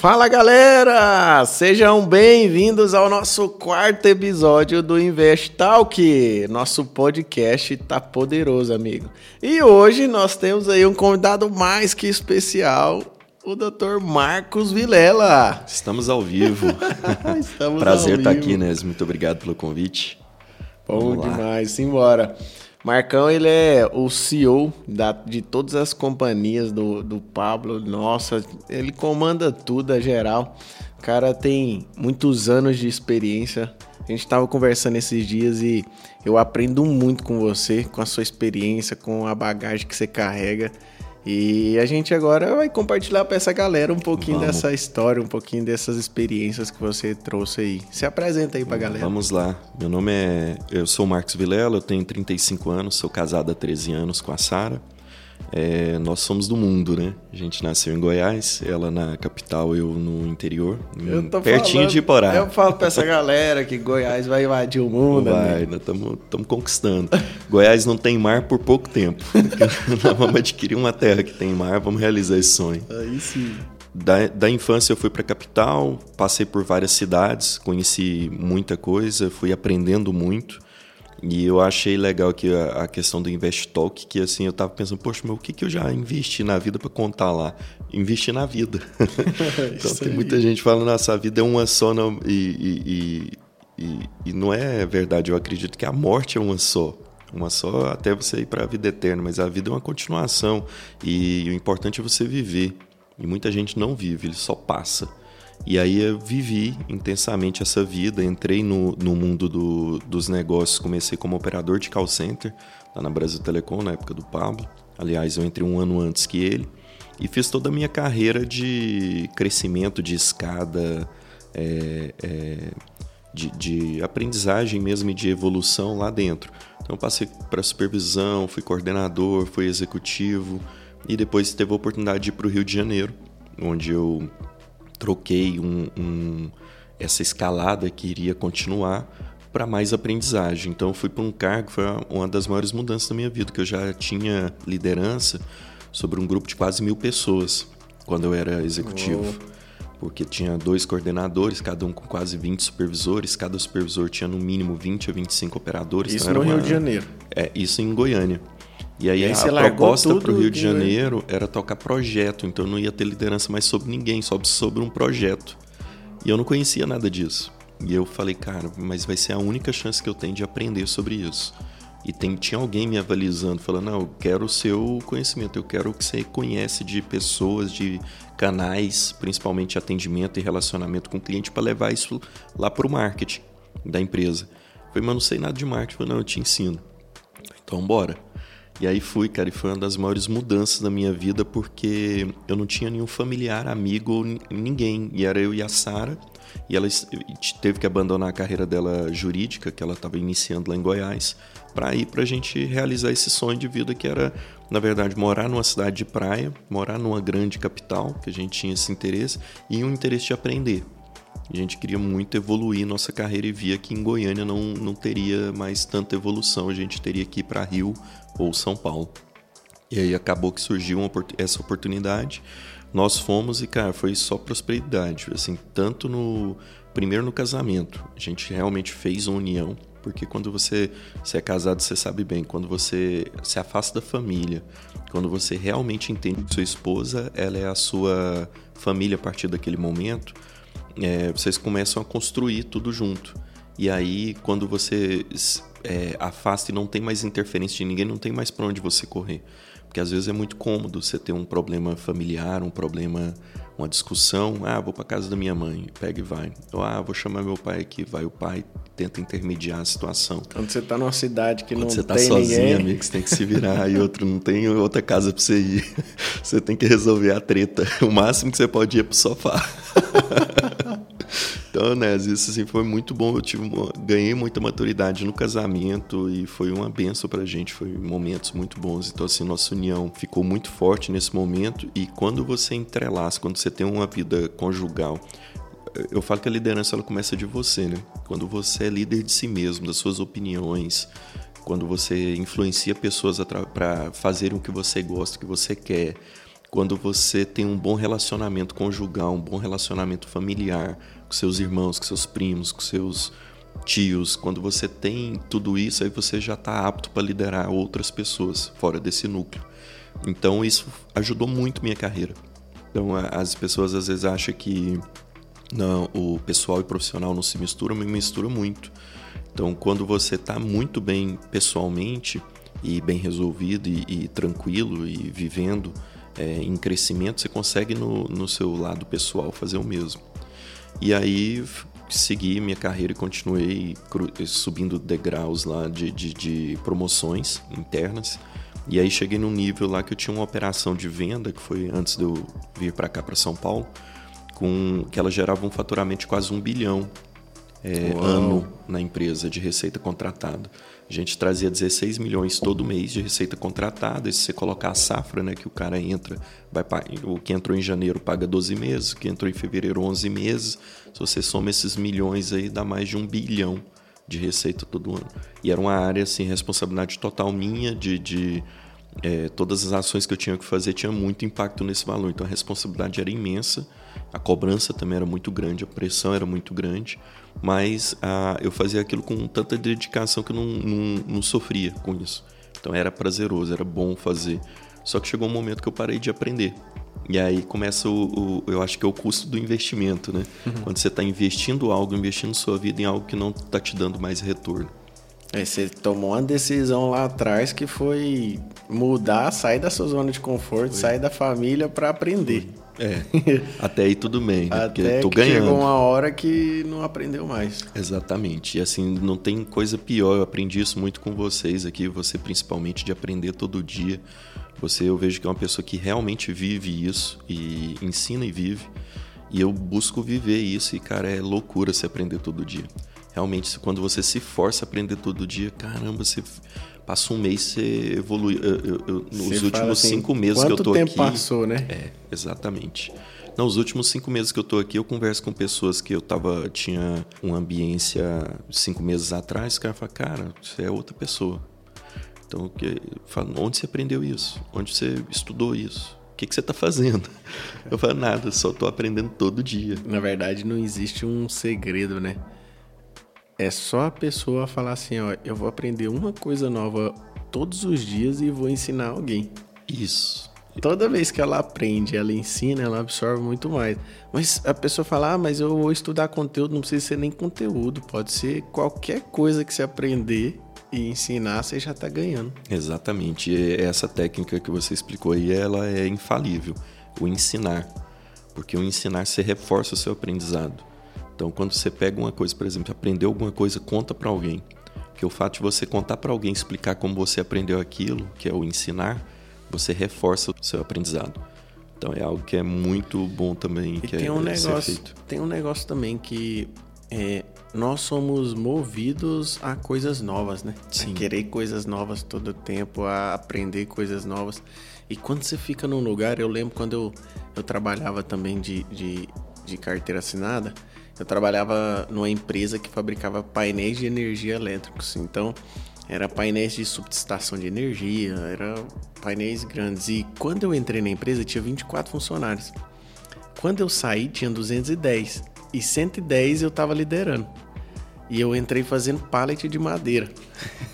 Fala galera! Sejam bem-vindos ao nosso quarto episódio do Invest Talk. Nosso podcast tá poderoso, amigo. E hoje nós temos aí um convidado mais que especial, o Dr. Marcos Vilela. Estamos ao vivo. Estamos Prazer estar vivo. aqui, Nes. Muito obrigado pelo convite. Bom Vamos lá. demais, simbora. Marcão, ele é o CEO da- de todas as companhias do, do Pablo. Nossa, ele comanda tudo, a geral. O cara tem muitos anos de experiência. A gente tava conversando esses dias e eu aprendo muito com você, com a sua experiência, com a bagagem que você carrega. E a gente agora vai compartilhar para essa galera um pouquinho Vamos. dessa história, um pouquinho dessas experiências que você trouxe aí. Se apresenta aí pra galera. Vamos lá. Meu nome é. Eu sou o Marcos Vilela, eu tenho 35 anos, sou casado há 13 anos com a Sara. É, nós somos do mundo, né? A gente nasceu em Goiás, ela na capital, eu no interior, Eu tô pertinho falando- de Iporá. Eu falo pra essa galera que Goiás vai invadir o mundo, Vai, né? nós estamos conquistando. Goiás não tem mar por pouco tempo. nós vamos adquirir uma terra que tem mar, vamos realizar esse sonho. Aí sim. Da, da infância eu fui para a capital, passei por várias cidades, conheci muita coisa, fui aprendendo muito. E eu achei legal que a, a questão do Invest Talk, que assim, eu tava pensando, poxa, mas o que, que eu já investi na vida para contar lá? Investi na vida. então tem aí. muita gente falando, nossa, a vida é uma só, não, e, e, e, e- e não é verdade. Eu acredito que a morte é uma só. Uma só até você ir para a vida eterna, mas a vida é uma continuação. E o importante é você viver. E muita gente não vive, ele só passa. E aí eu vivi intensamente essa vida, entrei no, no mundo do- dos negócios, comecei como operador de call center, lá na Brasil Telecom, na época do Pablo. Aliás, eu entrei um ano antes que ele. E fiz toda a minha carreira de crescimento, de escada, é, é, de, de aprendizagem mesmo e de evolução lá dentro. Então passei para supervisão, fui coordenador, fui executivo e depois teve a oportunidade de ir para o Rio de Janeiro, onde eu troquei um- um- essa escalada que iria continuar para mais aprendizagem. Então eu fui para um cargo, foi uma das maiores mudanças da minha vida, que eu já tinha liderança sobre um grupo de quase mil pessoas quando eu era executivo. Porque tinha dois coordenadores, cada um com quase 20 supervisores, cada supervisor tinha no mínimo 20 a 25 operadores. Isso então no Rio uma- de Janeiro. é, isso em Goiânia. E aí, E aí a proposta para o Rio de? Janeiro era tocar projeto, então eu não ia ter liderança mais sobre ninguém, só sobre um projeto. E eu não conhecia nada disso. E eu falei, cara, mas vai ser a única chance que eu tenho de aprender sobre isso. E tem, tinha alguém me avalizando, falando, não, eu quero o seu conhecimento, eu quero o que você conhece de pessoas, de canais, principalmente atendimento e relacionamento com o cliente, para levar isso lá para o marketing da empresa. Eu falei, mas não sei nada de marketing. Eu falei, não, eu te ensino. Então, bora. E aí fui, cara, e foi uma das maiores mudanças da minha vida porque eu não tinha nenhum familiar, amigo ou ni- ninguém. E era eu e a Sara. E ela teve que abandonar a carreira dela jurídica, que ela estava iniciando lá em Goiás, para ir para a gente realizar esse sonho de vida que era, na verdade, morar numa cidade de praia, morar numa grande capital, que a gente tinha esse interesse, e um interesse de aprender. A gente queria muito evoluir nossa carreira e via que em Goiânia não, não teria mais tanta evolução, a gente teria que ir para Rio ou São Paulo. E aí acabou que surgiu uma essa oportunidade. Nós fomos e, cara, foi só prosperidade. Assim, tanto no. Primeiro no casamento. A gente realmente fez uma união. Porque quando você, você é casado, você sabe bem. Quando você se afasta da família, quando você realmente entende que sua esposa, ela é a sua família a partir daquele momento, é, vocês começam a construir tudo junto. E aí, quando você é, afasta e não tem mais interferência de ninguém, não tem mais para onde você correr. Porque às vezes é muito cômodo você ter um problema familiar, um problema, uma discussão. Ah, vou para casa da minha mãe, pega e vai. Ou ah, vou chamar meu pai aqui, vai o pai, tenta intermediar a situação. Quando você tá numa cidade que Quando não você tá tem sozinho, ninguém. amigo, você tem que se virar e outro não tem outra casa pra você ir. Você tem que resolver a treta. O máximo que você pode ir é pro sofá. Então, né, isso assim, foi muito bom. Eu tive uma- ganhei muita maturidade no casamento e foi uma benção pra gente. Foi momentos muito bons. Então, assim, nossa união ficou muito forte nesse momento. E quando você entrelaça, quando você tem uma vida conjugal, eu falo que a liderança ela começa de você, né? Quando você é líder de si mesmo, das suas opiniões, quando você influencia pessoas para fazerem o que você gosta, o que você quer, quando você tem um bom relacionamento conjugal, um bom relacionamento familiar com seus irmãos, com seus primos, com seus tios, quando você tem tudo isso, aí você já está apto para liderar outras pessoas fora desse núcleo. Então isso ajudou muito minha carreira. Então as pessoas às vezes acham que não, o pessoal e profissional não se misturam, mas mistura muito. Então quando você está muito bem pessoalmente e bem resolvido e, e tranquilo e vivendo é, em crescimento, você consegue no, no seu lado pessoal fazer o mesmo. E aí segui minha carreira e continuei subindo degraus lá de, de, de, promoções internas. E aí cheguei num nível lá que eu tinha uma operação de venda, que foi antes de eu vir para cá, para São Paulo, com que ela gerava um faturamento de quase um bilhão é, ano na empresa de receita contratada. A gente trazia 16 milhões todo mês de receita contratada. E se você colocar a safra, né, que o cara entra, vai o que entrou em janeiro paga 12 meses, o que entrou em fevereiro 11 meses. Se você soma esses milhões aí, dá mais de um bilhão de receita todo ano. E era uma área assim, responsabilidade total minha de, de é, todas as ações que eu tinha que fazer tinha muito impacto nesse valor. Então a responsabilidade era imensa, a cobrança também era muito grande, a pressão era muito grande mas ah, eu fazia aquilo com tanta dedicação que eu não, não, não sofria com isso. Então era prazeroso, era bom fazer. Só que chegou um momento que eu parei de aprender. E aí começa o, o eu acho que é o custo do investimento, né? Uhum. Quando você está investindo algo, investindo sua vida em algo que não está te dando mais retorno. Aí você tomou uma decisão lá atrás que foi mudar, sair da sua zona de conforto, foi. sair da família para aprender. Foi. É. Até aí tudo bem, né? Até Porque tô ganhando. Chegou uma hora que não aprendeu mais. Exatamente. E assim, não tem coisa pior. Eu aprendi isso muito com vocês aqui, você principalmente, de aprender todo dia. Você, eu vejo que é uma pessoa que realmente vive isso e ensina e vive. E eu busco viver isso. E, cara, é loucura se aprender todo dia. Realmente, quando você se força a aprender todo dia, caramba, você passa um mês, você evolui. Eu, eu, eu, nos últimos assim, cinco meses que eu tô aqui. Quanto tempo passou, né? É, exatamente. Nos últimos cinco meses que eu tô aqui, eu converso com pessoas que eu tava, tinha uma ambiência cinco meses atrás, o cara fala, cara, você é outra pessoa. Então, que, falo, onde você aprendeu isso? Onde você estudou isso? O que, que você está fazendo? Eu falo, nada, só estou aprendendo todo dia. Na verdade, não existe um segredo, né? É só a pessoa falar assim, ó, eu vou aprender uma coisa nova todos os dias e vou ensinar alguém. Isso. Toda vez que ela aprende, ela ensina, ela absorve muito mais. Mas a pessoa fala, ah, mas eu vou estudar conteúdo, não precisa ser nem conteúdo, pode ser qualquer coisa que você aprender e ensinar, você já está ganhando. Exatamente. E essa técnica que você explicou aí, ela é infalível. O ensinar. Porque o ensinar, você reforça o seu aprendizado. Então, quando você pega uma coisa, por exemplo, aprendeu alguma coisa, conta para alguém. Porque o fato de você contar para alguém, explicar como você aprendeu aquilo, que é o ensinar, você reforça o seu aprendizado. Então é algo que é muito bom também. E que tem é, um negócio, tem um negócio também que é, nós somos movidos a coisas novas, né? Sim. A querer coisas novas todo o tempo, a aprender coisas novas. E quando você fica num lugar, eu lembro quando eu, eu trabalhava também de, de, de carteira assinada, eu trabalhava numa empresa que fabricava painéis de energia elétricos. Então, era painéis de subestação de energia, era painéis grandes. E quando eu entrei na empresa, tinha 24 funcionários. Quando eu saí, tinha 210. E 110 eu estava liderando. E eu entrei fazendo pallet de madeira.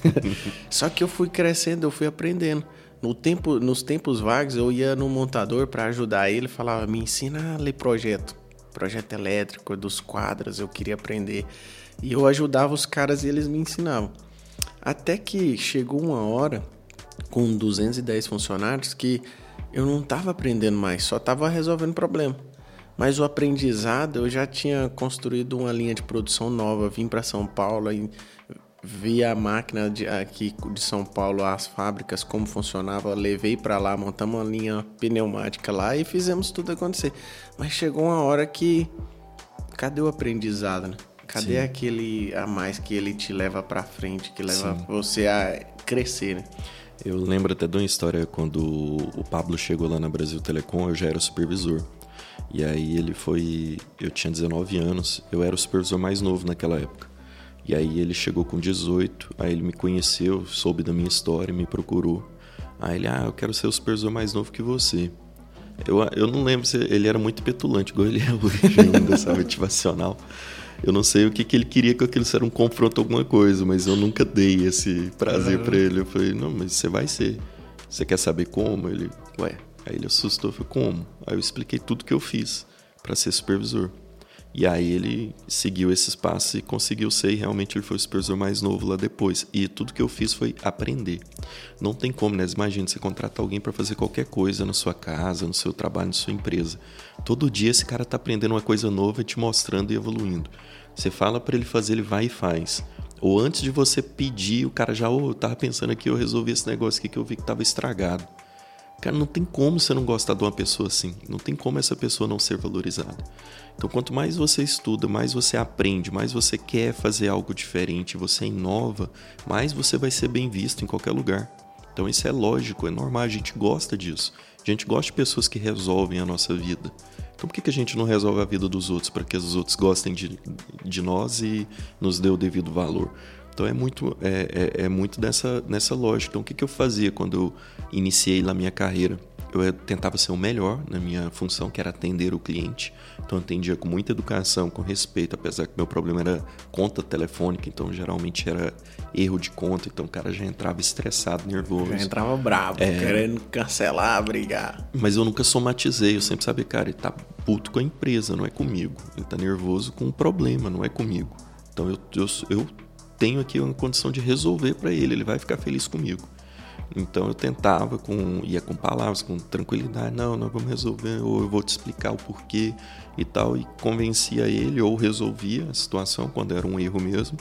Só que eu fui crescendo, eu fui aprendendo. No tempo, nos tempos vagos, eu ia no montador para ajudar ele, falava: "Me ensina a ler projeto" projeto elétrico, dos quadros, eu queria aprender. E eu ajudava os caras e eles me ensinavam. Até que chegou uma hora, com 210 funcionários, que eu não estava aprendendo mais, só estava resolvendo problema. Mas o aprendizado, eu já tinha construído uma linha de produção nova, vim para São Paulo e vi a máquina de, aqui de São Paulo, as fábricas, como funcionava, levei para lá, montamos uma linha pneumática lá e fizemos tudo acontecer. Mas chegou uma hora que cadê o aprendizado, né? Cadê Sim. aquele a mais que ele te leva para frente, que leva Sim. você a crescer, né? Eu lembro até de uma história quando o Pablo chegou lá na Brasil Telecom, eu já era supervisor. E aí ele foi, eu tinha 19 anos, eu era o supervisor mais novo naquela época. E aí ele chegou com 18, aí ele me conheceu, soube da minha história, me procurou. Aí ele, ah, eu quero ser o supervisor mais novo que você. Eu, eu não lembro se ele era muito petulante, igual ele é hoje ainda, sabe, motivacional. Eu não sei o que, que ele queria que aquilo era um confronto alguma coisa, mas eu nunca dei esse prazer uhum. para ele. Eu falei, não, mas você vai ser. Você quer saber como? Ele, ué. Aí ele assustou, falei, como? Aí eu expliquei tudo que eu fiz para ser supervisor. E aí ele seguiu esses passos e conseguiu ser, e realmente ele foi o supervisor mais novo lá depois. E tudo que eu fiz foi aprender. Não tem como, né? Imagina você contratar alguém para fazer qualquer coisa na sua casa, no seu trabalho, na sua empresa. Todo dia esse cara tá aprendendo uma coisa nova, te mostrando e evoluindo. Você fala para ele fazer, ele vai e faz. Ou antes de você pedir, o cara já, oh, eu tava pensando aqui, eu resolvi esse negócio aqui que eu vi que tava estragado. Cara, não tem como você não gostar de uma pessoa assim. Não tem como essa pessoa não ser valorizada. Então, quanto mais você estuda, mais você aprende, mais você quer fazer algo diferente, você inova, mais você vai ser bem visto em qualquer lugar. Então, isso é lógico, é normal, a gente gosta disso. A gente gosta de pessoas que resolvem a nossa vida. Então, por que, que a gente não resolve a vida dos outros para que os outros gostem de, de nós e nos dê o devido valor? Então é muito, é, é, é muito dessa, nessa lógica. Então o que, que eu fazia quando eu iniciei na minha carreira? Eu tentava ser o melhor na minha função, que era atender o cliente. Então eu atendia com muita educação, com respeito, apesar que meu problema era conta telefônica, então geralmente era erro de conta, então o cara já entrava estressado, nervoso. Já entrava bravo, é... querendo cancelar, brigar. Mas eu nunca somatizei, eu sempre sabia, cara, ele tá puto com a empresa, não é comigo. Ele tá nervoso com o problema, não é comigo. Então eu, eu, eu tenho aqui uma condição de resolver para ele, ele vai ficar feliz comigo. Então eu tentava com ia com palavras, com tranquilidade, não, nós vamos resolver, ou eu vou te explicar o porquê e tal, e convencia ele ou resolvia a situação quando era um erro mesmo.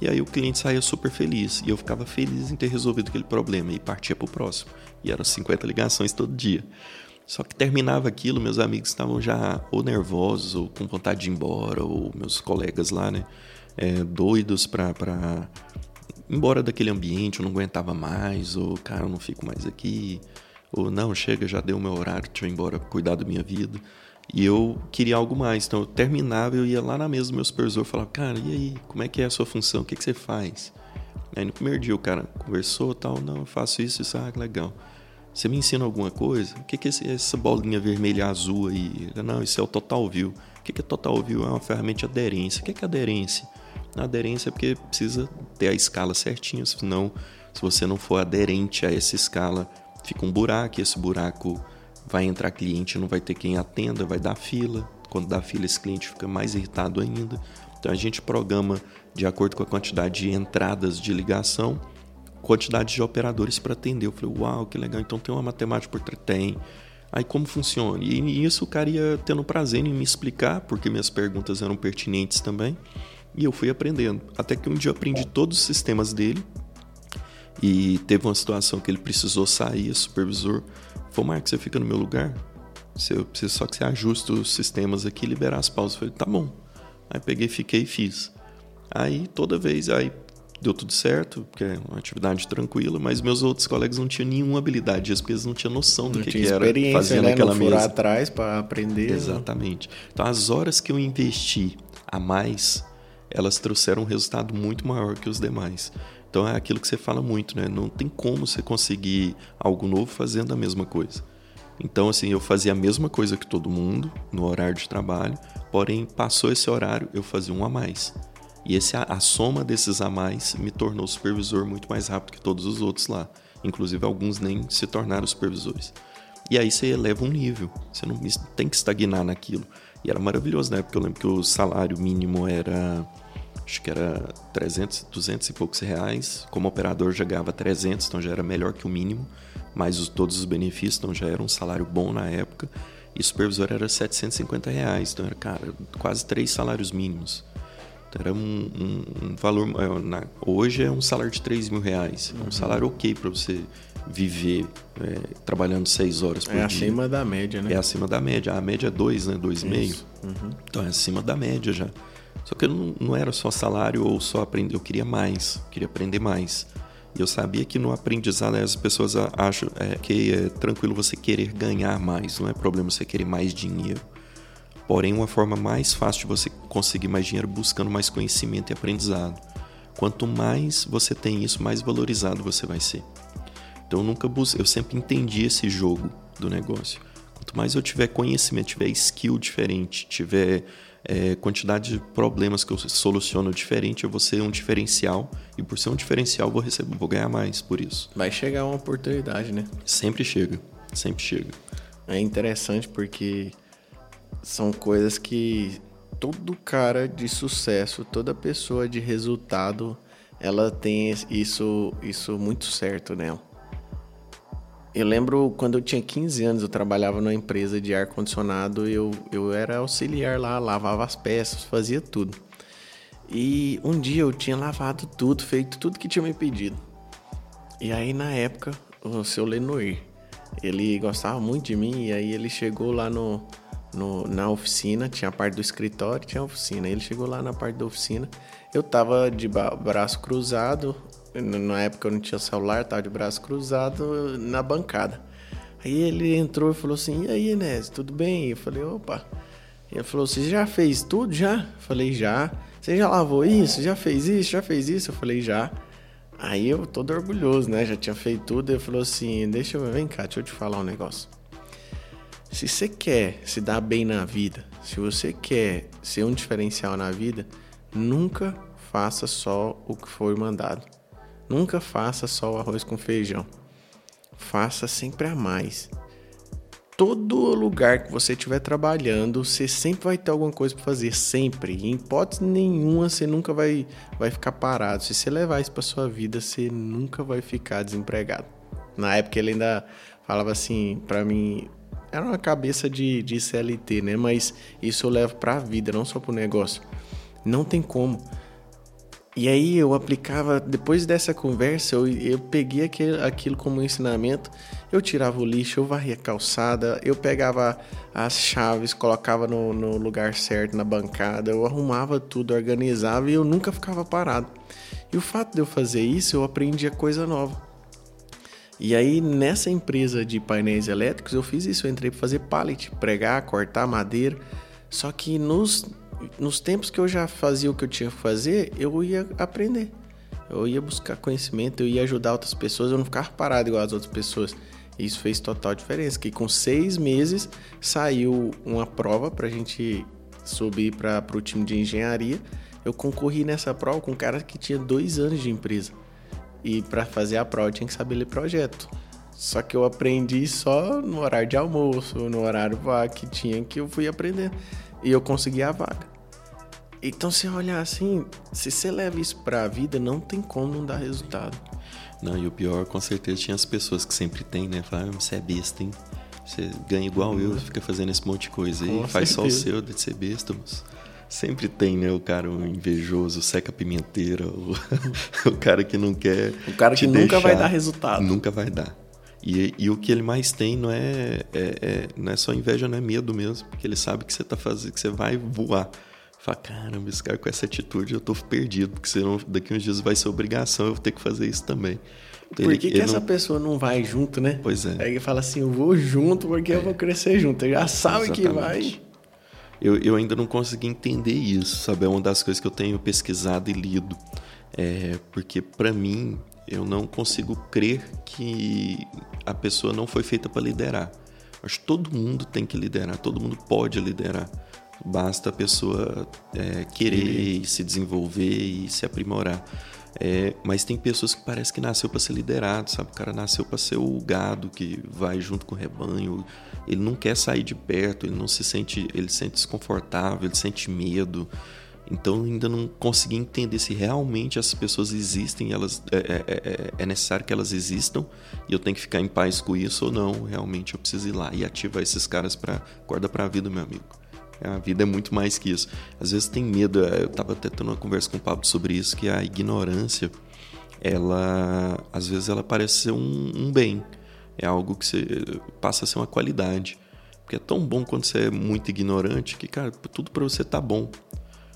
E aí o cliente saía super feliz e eu ficava feliz em ter resolvido aquele problema e partia para o próximo. E eram 50 ligações todo dia. Só que terminava aquilo, meus amigos estavam já ou nervosos ou com vontade de ir embora, ou meus colegas lá, né? É, doidos para embora daquele ambiente, eu não aguentava mais, ou cara, eu não fico mais aqui, ou não, chega, já deu meu horário, deixa eu ir embora cuidar da minha vida. E eu queria algo mais, então eu terminava, eu ia lá na mesa do meu supervisor e falava, cara, e aí, como é que é a sua função, o que, que você faz? Aí no primeiro dia o cara conversou tal, não, eu faço isso, isso, ah, legal. Você me ensina alguma coisa? O que, que é essa bolinha vermelha e azul aí? Não, isso é o Total View. O que, que é Total View? É uma ferramenta de aderência. O que, que é aderência? A aderência é porque precisa ter a escala certinha, senão, se você não for aderente a essa escala, fica um buraco, e esse buraco vai entrar cliente, não vai ter quem atenda, vai dar fila. Quando dá fila, esse cliente fica mais irritado ainda. Então a gente programa de acordo com a quantidade de entradas de ligação, quantidade de operadores para atender. Eu falei, uau, que legal, então tem uma matemática por trás. Tem. Aí como funciona? E nisso o cara ia tendo prazer em me explicar, porque minhas perguntas eram pertinentes também. E eu fui aprendendo. Até que um dia eu aprendi todos os sistemas dele. E teve uma situação que ele precisou sair, o supervisor falou, Marcos, você fica no meu lugar? Eu preciso só que você ajuste os sistemas aqui e liberar as pausas. Eu falei, tá bom. Aí peguei, fiquei e fiz. Aí toda vez, aí deu tudo certo, porque é uma atividade tranquila, mas meus outros colegas não tinham nenhuma habilidade porque eles não tinham noção do não que, que era fazer né? naquela não mesa. atrás para aprender. Né? Exatamente. Então as horas que eu investi a mais elas trouxeram um resultado muito maior que os demais. Então é aquilo que você fala muito, né? Não tem como você conseguir algo novo fazendo a mesma coisa. Então, assim, eu fazia a mesma coisa que todo mundo no horário de trabalho, porém, passou esse horário, eu fazia um a mais. E esse, a, a soma desses a mais me tornou supervisor muito mais rápido que todos os outros lá. Inclusive, alguns nem se tornaram supervisores. E aí você eleva um nível, você não tem que estagnar naquilo. E era maravilhoso, né? Porque eu lembro que o salário mínimo era acho que era 300, 200 e poucos reais. Como operador já ganhava 300, então já era melhor que o mínimo, mas os, todos os benefícios, então já era um salário bom na época. E supervisor era 750 reais, então era, cara, quase três salários mínimos. Então era um, um, um valor. É, na, hoje é um salário de 3 mil reais. É um uhum. salário ok para você viver é, trabalhando seis horas por é dia. É acima da média, né? É acima da média. A média é dois, né? Dois e meio. Uhum. Então é acima da média já. Só que eu não, não era só salário ou só aprender, eu queria mais, queria aprender mais. E eu sabia que no aprendizado as pessoas acham é, que é tranquilo você querer ganhar mais, não é problema você querer mais dinheiro. Porém, uma forma mais fácil de você conseguir mais dinheiro buscando mais conhecimento e aprendizado. Quanto mais você tem isso, mais valorizado você vai ser. Então eu nunca busquei, eu sempre entendi esse jogo do negócio. Quanto mais eu tiver conhecimento, tiver skill diferente, tiver é, quantidade de problemas que eu soluciono diferente, eu vou ser um diferencial. E por ser um diferencial, vou receber, vou ganhar mais por isso. Vai chegar uma oportunidade, né? Sempre chega, sempre chega. É interessante porque são coisas que todo cara de sucesso, toda pessoa de resultado, ela tem isso, isso muito certo nela. Eu lembro quando eu tinha 15 anos, eu trabalhava numa empresa de ar-condicionado, eu, eu era auxiliar lá, lavava as peças, fazia tudo. E um dia eu tinha lavado tudo, feito tudo que tinha me pedido. E aí na época, o seu Lenoir, ele gostava muito de mim, e aí ele chegou lá no, no, na oficina, tinha a parte do escritório, tinha a oficina. Ele chegou lá na parte da oficina, eu tava de braço cruzado, na época eu não tinha celular, tava de braço cruzado na bancada. Aí ele entrou e falou assim: E aí, Enes, tudo bem? Eu falei: Opa. Ele falou: Você já fez tudo? Já? Eu falei: Já. Você já lavou isso? Já fez isso? Já fez isso? Eu falei: Já. Aí eu todo orgulhoso, né? Já tinha feito tudo. Ele falou assim: Deixa eu vem cá, deixa eu te falar um negócio. Se você quer se dar bem na vida, se você quer ser um diferencial na vida, nunca faça só o que foi mandado. Nunca faça só o arroz com feijão. Faça sempre a mais. Todo lugar que você estiver trabalhando, você sempre vai ter alguma coisa para fazer, sempre. Em hipótese nenhuma, você nunca vai, vai ficar parado. Se você levar isso para sua vida, você nunca vai ficar desempregado. Na época ele ainda falava assim para mim, era uma cabeça de, de CLT, né? Mas isso eu levo para a vida, não só para o negócio. Não tem como. E aí eu aplicava, depois dessa conversa, eu, eu peguei aquele, aquilo como ensinamento, eu tirava o lixo, eu varria a calçada, eu pegava as chaves, colocava no, no lugar certo, na bancada, eu arrumava tudo, organizava e eu nunca ficava parado. E o fato de eu fazer isso, eu aprendia coisa nova. E aí, nessa empresa de painéis elétricos, eu fiz isso. Eu entrei para fazer pallet, pregar, cortar madeira. Só que nos nos tempos que eu já fazia o que eu tinha que fazer, eu ia aprender. Eu ia buscar conhecimento, eu ia ajudar outras pessoas, eu não ficava parado igual as outras pessoas. Isso fez total diferença. Que com seis meses saiu uma prova para a gente subir para o time de engenharia. Eu concorri nessa prova com um cara que tinha dois anos de empresa. E para fazer a prova eu tinha que saber ler projeto. Só que eu aprendi só no horário de almoço, no horário que tinha que eu fui aprendendo. E eu consegui a vaga. Então, se olhar assim, se você leva isso pra vida, não tem como não dar resultado. Não, e o pior, com certeza, tinha as pessoas que sempre tem, né? Falam, ah, você é besta, hein? Você ganha igual eu, fica fazendo esse monte de coisa aí, faz só o seu de ser besta, sempre tem, né? O cara o invejoso, o seca pimenteira, o, o cara que não quer. O cara que nunca vai dar resultado. Nunca vai dar. E, e, o que ele mais tem não é, é, é, não é só inveja, não é medo mesmo, porque ele sabe que você tá fazendo, que você vai voar. Fala, caramba, esse cara com essa atitude eu tô perdido, porque senão daqui uns dias vai ser obrigação eu vou ter que fazer isso também. Então, Por que, que essa não... pessoa não vai junto, né? Pois é. Aí ele fala assim, eu vou junto porque é. eu vou crescer junto. Ele já sabe Exatamente. que vai. Eu, eu ainda não consegui entender isso, sabe? É uma das coisas que eu tenho pesquisado e lido. É, porque para mim, eu não consigo crer que a pessoa não foi feita para liderar. Acho que todo mundo tem que liderar, todo mundo pode liderar. Basta a pessoa é, querer e se desenvolver e se aprimorar. É, mas tem pessoas que parece que nasceu para ser liderado, sabe? O cara nasceu para ser o gado que vai junto com o rebanho. Ele não quer sair de perto, ele não se sente, ele se sente desconfortável, ele sente medo. Então ainda não consegui entender se realmente essas pessoas existem, elas é, é, é, é, necessário que elas existam e eu tenho que ficar em paz com isso ou não. Realmente eu preciso ir lá e ativar esses caras para guarda para a vida, meu amigo. A vida é muito mais que isso. Às vezes tem medo. É, eu estava até tendo uma conversa com o Pablo sobre isso, que a ignorância, ela às vezes ela parece ser um, um bem. É algo que você, passa a ser uma qualidade. Porque é tão bom quando você é muito ignorante que, cara, tudo para você tá bom.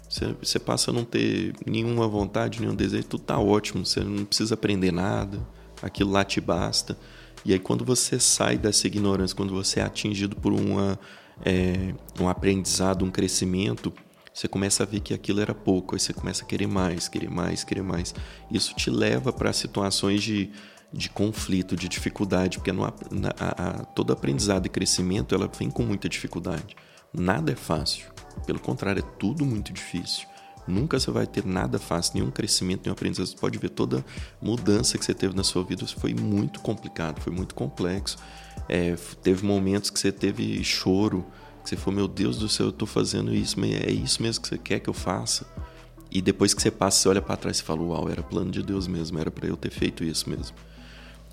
Você, passa a não ter nenhuma vontade, nenhum desejo, tudo tá ótimo. Você não precisa aprender nada, aquilo lá te basta. E aí, quando você sai dessa ignorância, quando você é atingido por uma é, um aprendizado, um crescimento, você começa a ver que aquilo era pouco, aí você começa a querer mais, querer mais, querer mais. Isso te leva para situações de, de conflito, de dificuldade, porque no, na, a, todo aprendizado e crescimento ela vem com muita dificuldade. Nada é fácil. Pelo contrário, é tudo muito difícil. Nunca você vai ter nada fácil, nenhum crescimento, nenhum aprendizado. Você pode ver toda mudança que você teve na sua vida. Foi muito complicado, foi muito complexo. É, teve momentos que você teve choro, que você falou, meu Deus do céu, eu estou fazendo isso, mas é isso mesmo que você quer que eu faça? E depois que você passa, você olha para trás e fala, uau, era plano de Deus mesmo, era para eu ter feito isso mesmo.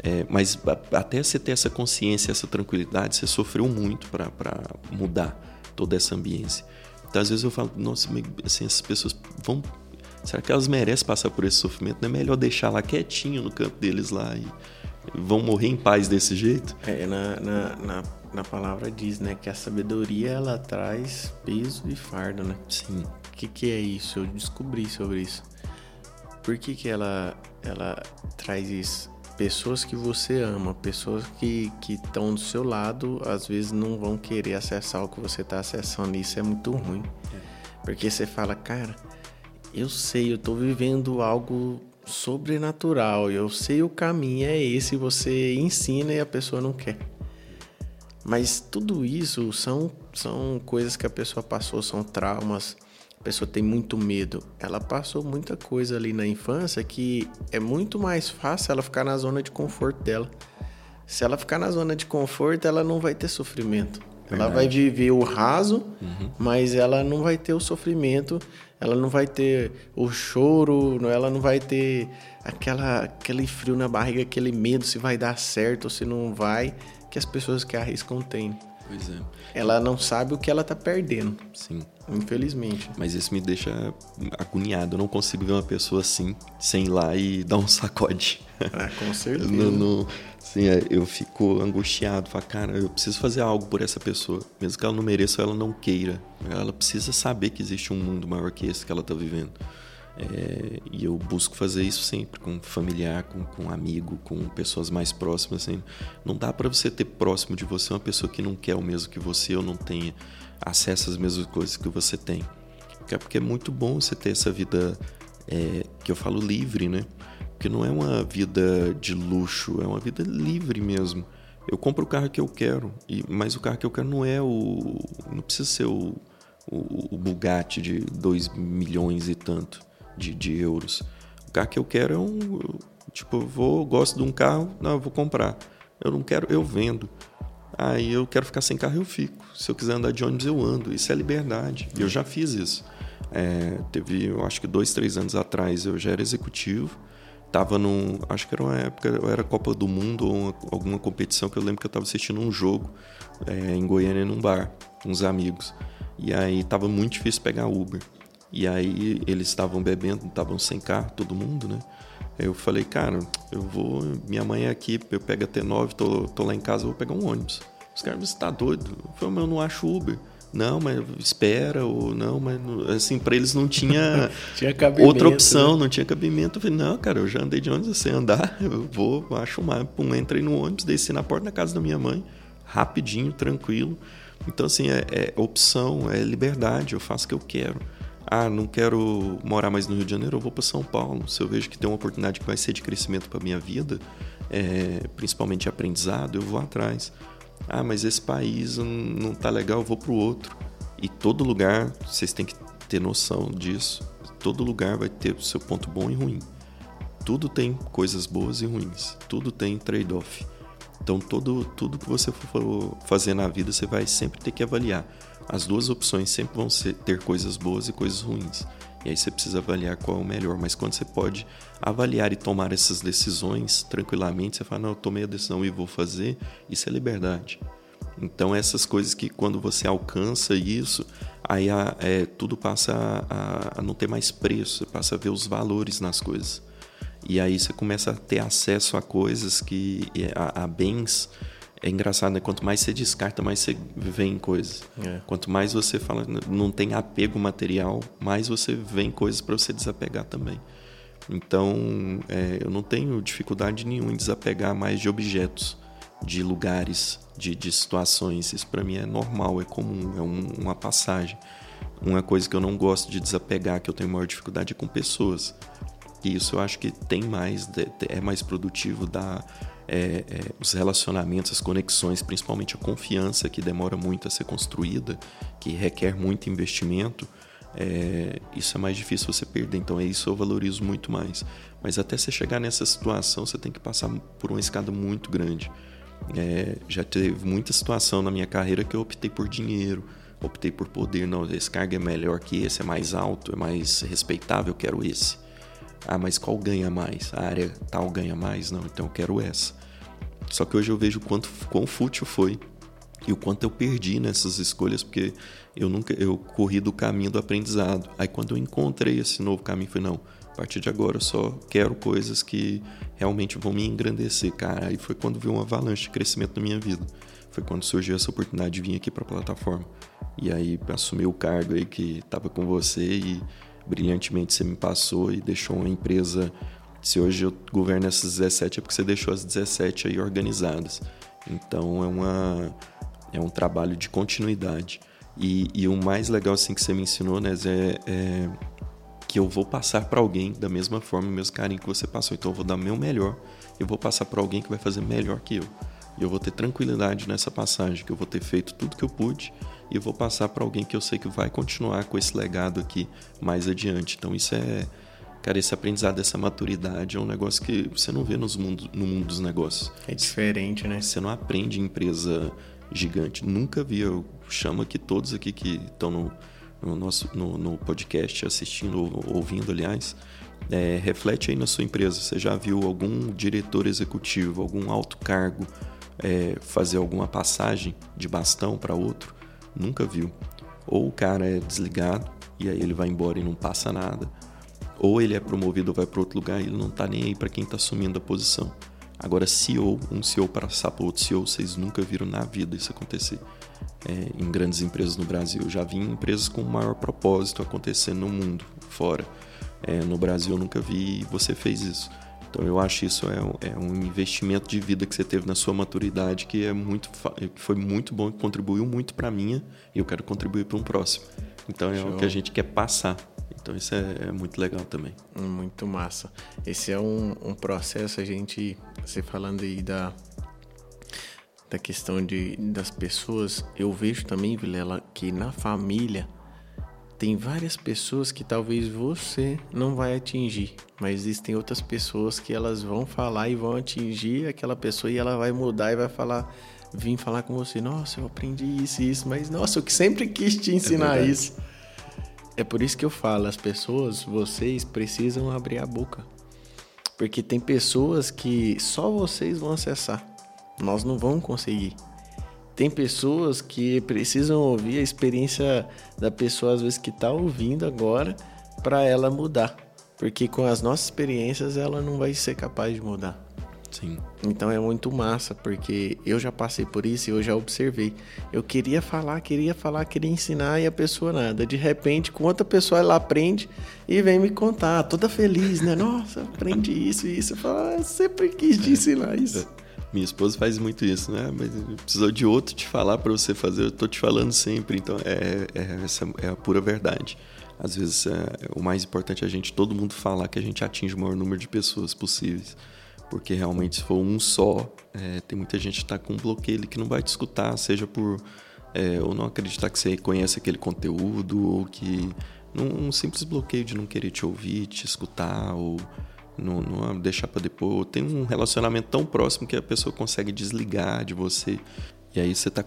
É, mas até você ter essa consciência, essa tranquilidade, você sofreu muito para mudar toda essa ambiência. Então, às vezes eu falo, nossa, assim, essas pessoas vão. Será que elas merecem passar por esse sofrimento? Não é melhor deixar lá quietinho no canto deles lá e vão morrer em paz desse jeito? É, na, na, na, na palavra diz, né, que a sabedoria ela traz peso e fardo, né? Sim. O que, que é isso? Eu descobri sobre isso. Por que, que ela, ela traz isso? Pessoas que você ama, pessoas que estão do seu lado, às vezes não vão querer acessar o que você está acessando. Isso é muito ruim. Porque você fala, cara, eu sei, eu estou vivendo algo sobrenatural, eu sei o caminho é esse, você ensina e a pessoa não quer. Mas tudo isso são, são coisas que a pessoa passou, são traumas, pessoa tem muito medo, ela passou muita coisa ali na infância que é muito mais fácil ela ficar na zona de conforto dela. Se ela ficar na zona de conforto, ela não vai ter sofrimento. Verdade. Ela vai viver o raso, uhum. mas ela não vai ter o sofrimento, ela não vai ter o choro, ela não vai ter aquela, aquele frio na barriga, aquele medo se vai dar certo ou se não vai, que as pessoas que arriscam têm. Pois é. Ela não sabe o que ela tá perdendo. Sim. Infelizmente. Mas isso me deixa agoniado. Eu não consigo ver uma pessoa assim, sem ir lá e dar um sacode. Ah, com certeza. no, no, assim, é, eu fico angustiado. Falo, cara, eu preciso fazer algo por essa pessoa. Mesmo que ela não mereça ou ela não queira. Ela precisa saber que existe um mundo maior que esse que ela tá vivendo. É, e eu busco fazer isso sempre com familiar, com, com amigo, com pessoas mais próximas. Assim. Não dá para você ter próximo de você uma pessoa que não quer o mesmo que você ou não tenha acesso às mesmas coisas que você tem. É porque é muito bom você ter essa vida é, que eu falo livre, né? Porque não é uma vida de luxo, é uma vida livre mesmo. Eu compro o carro que eu quero, e, mas o carro que eu quero não é o. Não precisa ser o, o, o Bugatti de 2 milhões e tanto de, de euros. O carro que eu quero é um. Tipo, eu vou, gosto de um carro, não, eu vou comprar. Eu não quero, eu vendo. Aí eu quero ficar sem carro, eu fico. Se eu quiser andar de ônibus, eu ando. Isso é liberdade. E eu já fiz isso. É, teve, eu acho que dois, três anos atrás, eu já era executivo. Tava num. Acho que era uma época, era Copa do Mundo ou uma, alguma competição que eu lembro que eu estava assistindo um jogo é, em Goiânia, num bar, com uns amigos. E aí tava muito difícil pegar Uber. E aí eles estavam bebendo, estavam sem carro, todo mundo, né? Eu falei, cara, eu vou. Minha mãe é aqui, eu pego até nove, tô, tô lá em casa, vou pegar um ônibus. Os caras, você tá doido? Eu falei, mas eu não acho Uber. Não, mas espera, ou não, mas assim, para eles não tinha, tinha outra opção, né? não tinha cabimento. Eu falei, não, cara, eu já andei de ônibus, você andar, eu vou, acho uma. Pum, entrei no ônibus, desci na porta da casa da minha mãe, rapidinho, tranquilo. Então, assim, é, é opção, é liberdade, eu faço o que eu quero ah, não quero morar mais no Rio de Janeiro, eu vou para São Paulo. Se eu vejo que tem uma oportunidade que vai ser de crescimento para minha vida, é, principalmente aprendizado, eu vou atrás. Ah, mas esse país não está legal, eu vou para o outro. E todo lugar, vocês têm que ter noção disso. Todo lugar vai ter o seu ponto bom e ruim. Tudo tem coisas boas e ruins. Tudo tem trade-off. Então, todo, tudo que você for fazer na vida, você vai sempre ter que avaliar as duas opções sempre vão ser, ter coisas boas e coisas ruins. E aí você precisa avaliar qual é o melhor. Mas quando você pode avaliar e tomar essas decisões tranquilamente, você fala, não, eu tomei a decisão e vou fazer, isso é liberdade. Então essas coisas que quando você alcança isso, aí a, é, tudo passa a, a, não ter mais preço, você passa a ver os valores nas coisas. E aí você começa a ter acesso a coisas que a, a bens é engraçado, né? Quanto mais você descarta, mais você vê em coisas. É. Quanto mais você fala, não tem apego material, mais você vê em coisas para você desapegar também. Então, é, eu não tenho dificuldade nenhuma em desapegar mais de objetos, de lugares, de, de situações. Isso para mim é normal, é comum, é um, uma passagem. Uma coisa que eu não gosto de desapegar, que eu tenho maior dificuldade, é com pessoas. que isso eu acho que tem mais, é mais produtivo, dá é, é, os relacionamentos, as conexões, principalmente a confiança que demora muito a ser construída, que requer muito investimento, é, isso é mais difícil você perder. Então, é isso eu valorizo muito mais. Mas até você chegar nessa situação, você tem que passar por uma escada muito grande. É, já teve muita situação na minha carreira que eu optei por dinheiro, optei por poder. Não, esse cargo é melhor que esse, é mais alto, é mais respeitável, quero esse. Ah, mas qual ganha mais? A área tal ganha mais? Não, então eu quero essa. Só que hoje eu vejo quanto quão fútil foi e o quanto eu perdi nessas escolhas, porque eu nunca eu corri do caminho do aprendizado. Aí quando eu encontrei esse novo caminho, foi não, a partir de agora eu só quero coisas que realmente vão me engrandecer, cara. Aí foi quando veio uma avalanche de crescimento na minha vida. Foi quando surgiu essa oportunidade de vir aqui para a plataforma. E aí assumi o cargo aí que estava com você e brilhantemente você me passou e deixou uma empresa. Se hoje eu governo essas 17 é porque você deixou as 17 aí organizadas. Então é uma é um trabalho de continuidade. E, e o mais legal assim que você me ensinou, né, é, é que eu vou passar para alguém da mesma forma, o mesmo carinho que você passou. Então eu vou dar meu melhor, eu vou passar para alguém que vai fazer melhor que eu. E eu vou ter tranquilidade nessa passagem, que eu vou ter feito tudo que eu pude e vou passar para alguém que eu sei que vai continuar com esse legado aqui mais adiante. Então isso é, cara, esse aprendizado, essa maturidade é um negócio que você não vê nos mundo, no mundo dos negócios. É diferente, né? Você não aprende em empresa gigante. Nunca vi. Eu chamo aqui todos aqui que estão no, no, nosso no, no, podcast assistindo ou ouvindo, aliás. É, reflete aí na sua empresa. Você já viu algum diretor executivo, algum alto cargo é, fazer alguma passagem de bastão para outro? Nunca viu. Ou o cara é desligado e aí ele vai embora e não passa nada. Ou ele é promovido ou vai para outro lugar e ele não está nem aí para quem está assumindo a posição. Agora, CEO, um CEO passar para outro CEO, vocês nunca viram na vida isso acontecer é, em grandes empresas no Brasil. Já vi em empresas com maior propósito acontecendo no mundo, fora. É, no Brasil eu nunca vi você fez isso. Então eu acho isso é, é, um investimento de vida que você teve na sua maturidade que é muito que foi muito bom e contribuiu muito para minha e eu quero contribuir para um próximo. Então é Show. o que a gente quer passar então isso é, é, muito legal também. Muito massa. Esse é um, um processo, a gente, você falando aí da, da questão de, das pessoas, eu vejo também, Vilela, que na família tem várias pessoas que talvez você não vai atingir, mas existem outras pessoas que elas vão falar e vão atingir aquela pessoa e ela vai mudar e vai falar, vir falar com você, nossa, eu aprendi isso e isso, mas nossa, eu que sempre quis te ensinar é isso. É por isso que eu falo, as pessoas, vocês precisam abrir a boca. Porque tem pessoas que só vocês vão acessar. Nós não vamos conseguir. Tem pessoas que precisam ouvir a experiência da pessoa, às vezes, que está ouvindo agora, para ela mudar. Porque com as nossas experiências, ela não vai ser capaz de mudar. Sim. Então é muito massa, porque eu já passei por isso e eu já observei. Eu queria falar, queria falar, queria ensinar e a pessoa nada. De repente, com outra pessoa ela aprende e vem me contar, toda feliz, né? Nossa, aprendi isso e isso. Eu falo, ah, sempre quis te ensinar isso. Minha esposa faz muito isso, né? Mas precisou de outro te falar para você fazer, eu tô te falando sempre. Então é, é, essa é a pura verdade. Às vezes é, o mais importante é a gente, todo mundo falar que a gente atinge o maior número de pessoas possíveis porque realmente se for um só, é, tem muita gente que está com um bloqueio que não vai te escutar, seja por é, ou não acreditar que você conhece aquele conteúdo, ou que um simples bloqueio de não querer te ouvir, te escutar, ou não, não deixar para depois. Tem um relacionamento tão próximo que a pessoa consegue desligar de você. E aí você está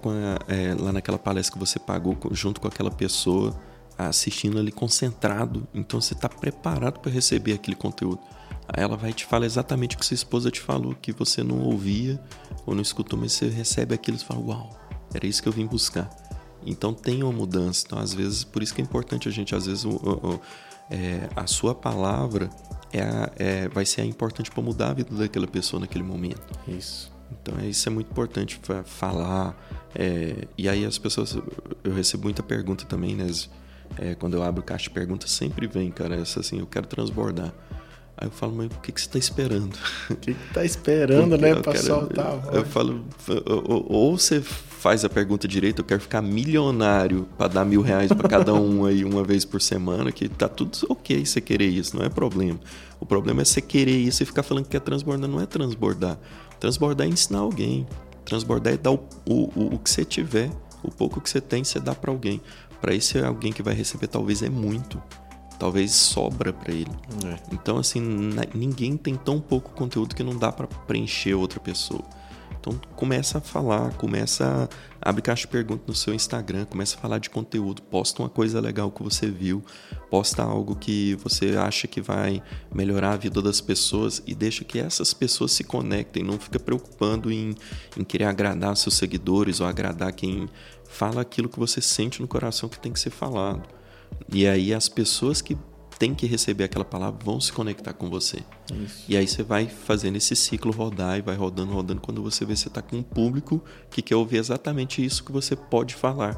é, lá naquela palestra que você pagou junto com aquela pessoa, assistindo ali concentrado. Então você está preparado para receber aquele conteúdo. Aí ela vai te falar exatamente o que sua esposa te falou, que você não ouvia ou não escutou, mas você recebe aquilo e fala: Uau, era isso que eu vim buscar. Então tem uma mudança. Então, às vezes, por isso que é importante a gente, às vezes, o, o, é, a sua palavra é, a, é vai ser importante para mudar a vida daquela pessoa naquele momento. Isso. Então, é, isso é muito importante falar. É, e aí, as pessoas. Eu recebo muita pergunta também, né? É, quando eu abro caixa de perguntas, sempre vem, cara, essa assim: eu quero transbordar. Aí eu falo, mas o que, que você tá esperando? O que, que tá esperando, Porque, né, pra cara, soltar a voz? Eu falo, ou você faz a pergunta direito, eu quero ficar milionário para dar mil reais para cada um aí uma vez por semana, que tá tudo ok você querer isso, não é problema. O problema é você querer isso e ficar falando que quer transbordar, não é transbordar. Transbordar é ensinar alguém. Transbordar é dar o, o, o que você tiver, o pouco que você tem, você dá para alguém. Para esse alguém que vai receber, talvez é muito talvez sobra para ele. É. Então, assim, ninguém tem tão pouco conteúdo que não dá para preencher outra pessoa. Então, começa a falar, começa a abrir caixa de perguntas no seu Instagram, começa a falar de conteúdo, posta uma coisa legal que você viu, posta algo que você acha que vai melhorar a vida das pessoas e deixa que essas pessoas se conectem, não fica preocupando em, em querer agradar seus seguidores ou agradar quem fala aquilo que você sente no coração que tem que ser falado. E aí as pessoas que têm que receber aquela palavra vão se conectar com você. Isso. E aí você vai fazendo esse ciclo rodar e vai rodando, rodando. Quando você vê, você está com um público que quer ouvir exatamente isso que você pode falar.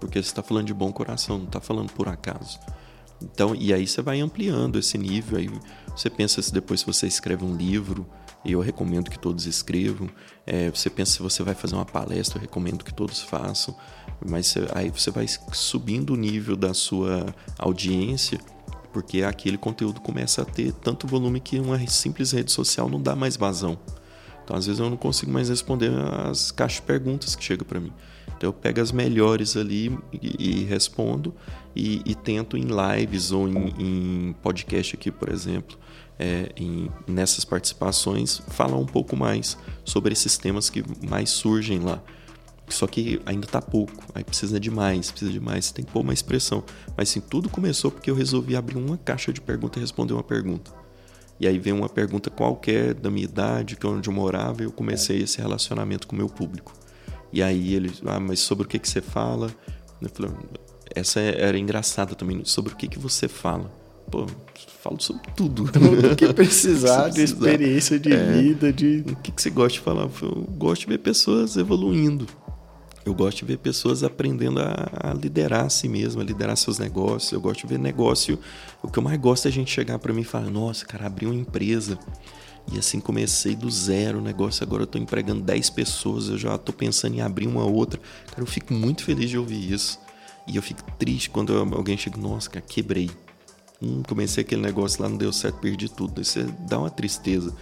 Porque você está falando de bom coração, não está falando por acaso. Então, e aí você vai ampliando esse nível. Aí você pensa se depois você escreve um livro, e eu recomendo que todos escrevam. É, você pensa se você vai fazer uma palestra, eu recomendo que todos façam. Mas aí você vai subindo o nível da sua audiência, porque aquele conteúdo começa a ter tanto volume que uma simples rede social não dá mais vazão. Então, às vezes, eu não consigo mais responder as caixas de perguntas que chegam para mim. Então, eu pego as melhores ali e, e respondo e, e, tento em lives ou em, em podcast aqui, por exemplo, é, em, nessas participações, falar um pouco mais sobre esses temas que mais surgem lá. Só que ainda tá pouco, aí precisa de mais, precisa de mais, tem que pôr uma expressão. Mas sim, tudo começou porque eu resolvi abrir uma caixa de pergunta e responder uma pergunta. E aí veio uma pergunta qualquer da minha idade, que é onde eu morava, e eu comecei esse relacionamento com o meu público. E aí ele, ah, mas sobre o que, que você fala? Eu falei, essa era engraçada também, sobre o que, que você fala. Pô, falo sobre tudo. Tudo que precisar, de experiência de é, vida, de. O que, que você gosta de falar? Eu gosto de ver pessoas evoluindo. Eu gosto de ver pessoas aprendendo a, a, liderar a si mesmo, a liderar seus negócios. Eu gosto de ver negócio. O que eu mais gosto é a gente chegar para mim e falar: Nossa, cara, abri uma empresa. E assim comecei do zero o negócio. Agora eu tô empregando 10 pessoas. Eu já tô pensando em abrir uma outra. Cara, eu fico muito feliz de ouvir isso. E eu fico triste quando alguém chega: Nossa, cara, quebrei. Hum, comecei aquele negócio lá, não deu certo, perdi tudo. Isso dá uma tristeza.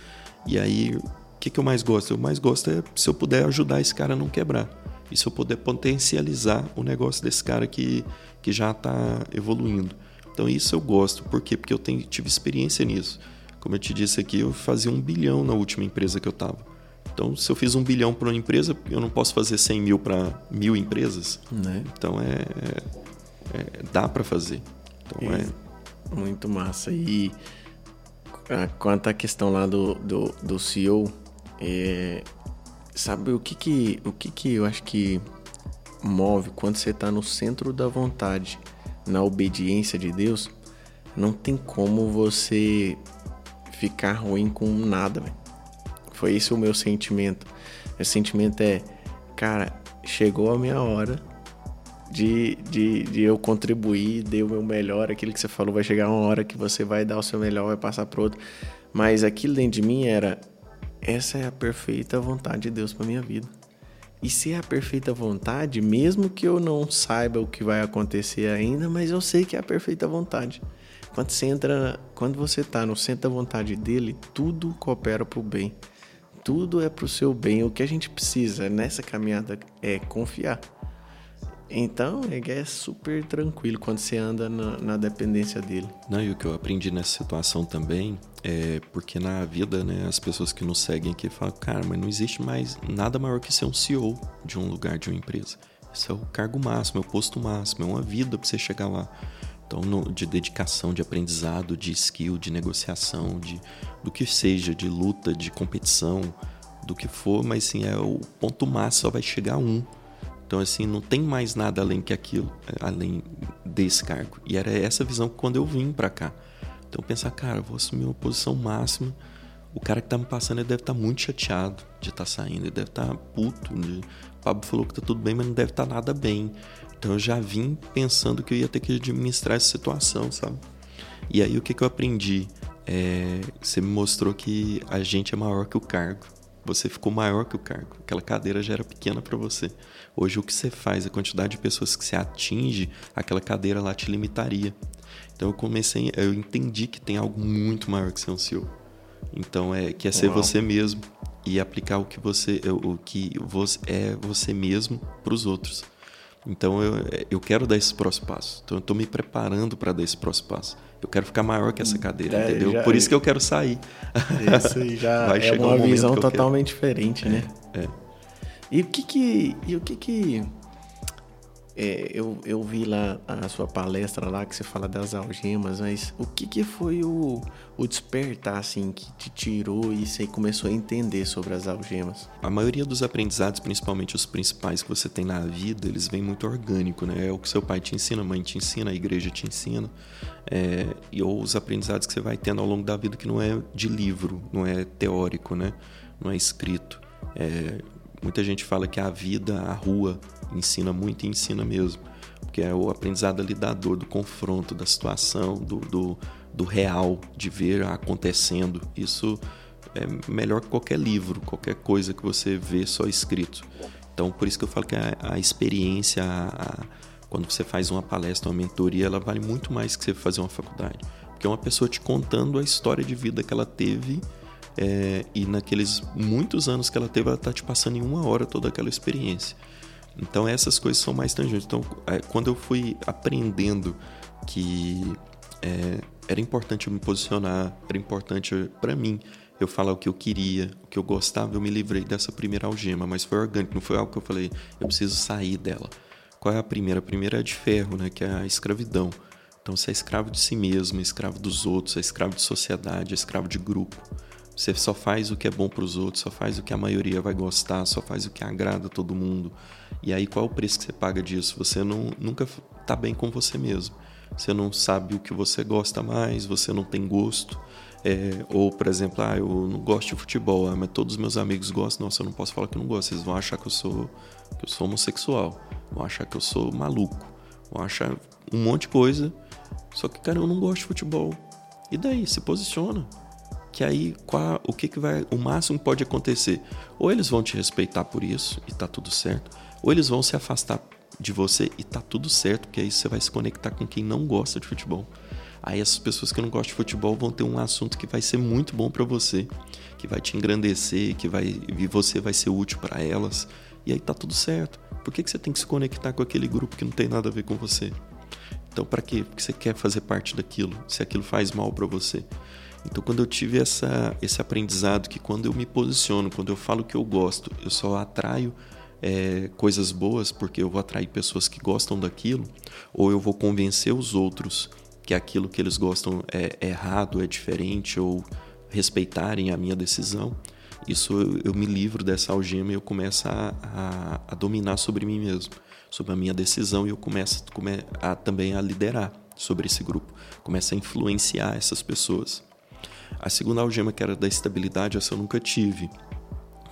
E aí, o que, que eu mais gosto? Eu mais gosto é se eu puder ajudar esse cara a não quebrar e se eu puder potencializar o negócio desse cara que, que já está evoluindo. Então isso eu gosto. Por quê? Porque eu tenho, tive experiência nisso. Como eu te disse aqui, eu fazia um bilhão na última empresa que eu estava. Então, se eu fiz um bilhão para uma empresa, eu não posso fazer 100 mil para mil empresas. Né? Então, é, é, é dá para fazer. Então, é... Muito massa. E quanto à questão lá do, do, do CEO, é, Sabe o que que, o que que eu acho que move quando você está no centro da vontade, na obediência de Deus? Não tem como você ficar ruim com nada, véio. Foi esse o meu sentimento. Meu sentimento é, cara, chegou a minha hora de, de, de eu contribuir, dei o meu melhor. Aquilo que você falou, vai chegar uma hora que você vai dar o seu melhor, vai passar pro outro. Mas aquilo dentro de mim era, essa é a perfeita vontade de Deus para minha vida. E se é a perfeita vontade, mesmo que eu não saiba o que vai acontecer ainda, mas eu sei que é a perfeita vontade. Quando você entra, quando você está no centro da vontade dele, tudo coopera para o bem. Tudo é para o seu bem. O que a gente precisa nessa caminhada é confiar. Então, é super tranquilo quando você anda na, na, dependência dele. Não, e o que eu aprendi nessa situação também é porque na vida, né, as pessoas que nos seguem aqui falam, cara, mas não existe mais nada maior que ser um CEO de um lugar, de uma empresa. Isso é o cargo máximo, é o posto máximo, é uma vida para você chegar lá. Então, no, de dedicação, de aprendizado, de skill, de negociação, de do que seja, de luta, de competição, do que for, mas sim, é o ponto máximo, só vai chegar um. Então, assim, não tem mais nada além que aquilo, é, além desse cargo. E era essa visão quando eu vim para cá. Então, eu pensar, cara, eu vou assumir uma posição máxima. O cara que tá me passando, ele deve estar tá muito chateado de estar tá saindo, ele deve estar tá puto. De... O Pablo falou que tá tudo bem, mas não deve estar tá nada bem. Então, eu já vim pensando que eu ia ter que administrar essa situação, sabe? E aí, o que, que eu aprendi? é, você me mostrou que a gente é maior que o cargo. Você ficou maior que o cargo. Aquela cadeira já era pequena para você. Hoje o que você faz, a quantidade de pessoas que você atinge, aquela cadeira lá te limitaria. Então eu comecei, eu entendi que tem algo muito maior que ser um CEO. Então é que é ser Uau. você mesmo e aplicar o que você o que você é você mesmo para os outros. Então eu, eu quero dar esse próximo passo. Então eu estou me preparando para dar esse próximo passo. Eu quero ficar maior que essa cadeira, é, entendeu? Já, Por isso que eu quero sair. Isso aí já Vai é uma um visão totalmente diferente, né? É. E o que que e o que que é, eu, eu vi lá a sua palestra lá que você fala das algemas, mas o que, que foi o, o despertar assim que te tirou e você começou a entender sobre as algemas? A maioria dos aprendizados, principalmente os principais que você tem na vida, eles vêm muito orgânico, né? É o que seu pai te ensina, a mãe te ensina, a igreja te ensina, é, e ou os aprendizados que você vai tendo ao longo da vida que não é de livro, não é teórico, né? Não é escrito. É, muita gente fala que a vida, a rua ensina muito e ensina mesmo. Porque é o aprendizado ali da dor, do confronto, da situação, do, do, do real, de ver acontecendo. Isso é melhor que qualquer livro, qualquer coisa que você vê só escrito. Então, por isso que eu falo que a, a experiência, a, a, quando você faz uma palestra, uma mentoria, ela vale muito mais que você fazer uma faculdade. Porque é uma pessoa te contando a história de vida que ela teve é, e naqueles muitos anos que ela teve, ela está te passando em uma hora toda aquela experiência. Então essas coisas são mais tangentes. Então é, quando eu fui aprendendo que é, era importante eu me posicionar, era importante para mim eu falar o que eu queria, o que eu gostava, eu me livrei dessa primeira algema, mas foi orgânico, não foi algo que eu falei, eu preciso sair dela. Qual é a primeira? A primeira é de ferro, né, que é a escravidão. Então você é escravo de si mesmo, é escravo dos outros, é escravo de sociedade, é escravo de grupo. Você só faz o que é bom para os outros, só faz o que a maioria vai gostar, só faz o que agrada todo mundo. E aí qual é o preço que você paga disso? Você não, nunca está bem com você mesmo. Você não sabe o que você gosta mais, você não tem gosto. É, ou, por exemplo, ah, eu não gosto de futebol, ah, mas todos os meus amigos gostam. Nossa, eu não posso falar que eu não gosto. Eles vão achar que eu sou, que eu sou homossexual, vão achar que eu sou maluco, vão achar um monte de coisa. Só que, cara, eu não gosto de futebol. E daí? Se posiciona que aí qual, o que, que vai o máximo pode acontecer ou eles vão te respeitar por isso e tá tudo certo ou eles vão se afastar de você e tá tudo certo porque aí você vai se conectar com quem não gosta de futebol. Aí essas pessoas que não gostam de futebol vão ter um assunto que vai ser muito bom para você que vai te engrandecer que vai e você vai ser útil para elas. E aí tá tudo certo. Por que, que você tem que se conectar com aquele grupo que não tem nada a ver com você? Então para quê? Porque você quer fazer parte daquilo se aquilo faz mal para você. Então, quando eu tive essa, esse aprendizado que quando eu me posiciono, quando eu falo que eu gosto, eu só atraio é, coisas boas porque eu vou atrair pessoas que gostam daquilo, ou eu vou convencer os outros que aquilo que eles gostam é, é errado, é diferente, ou respeitarem a minha decisão. Isso eu, eu me livro dessa algema e eu começo a, a, a, dominar sobre mim mesmo, sobre a minha decisão, e eu começo a, também a liderar sobre esse grupo, começo a influenciar essas pessoas. A segunda algema, que era da estabilidade, essa eu nunca tive.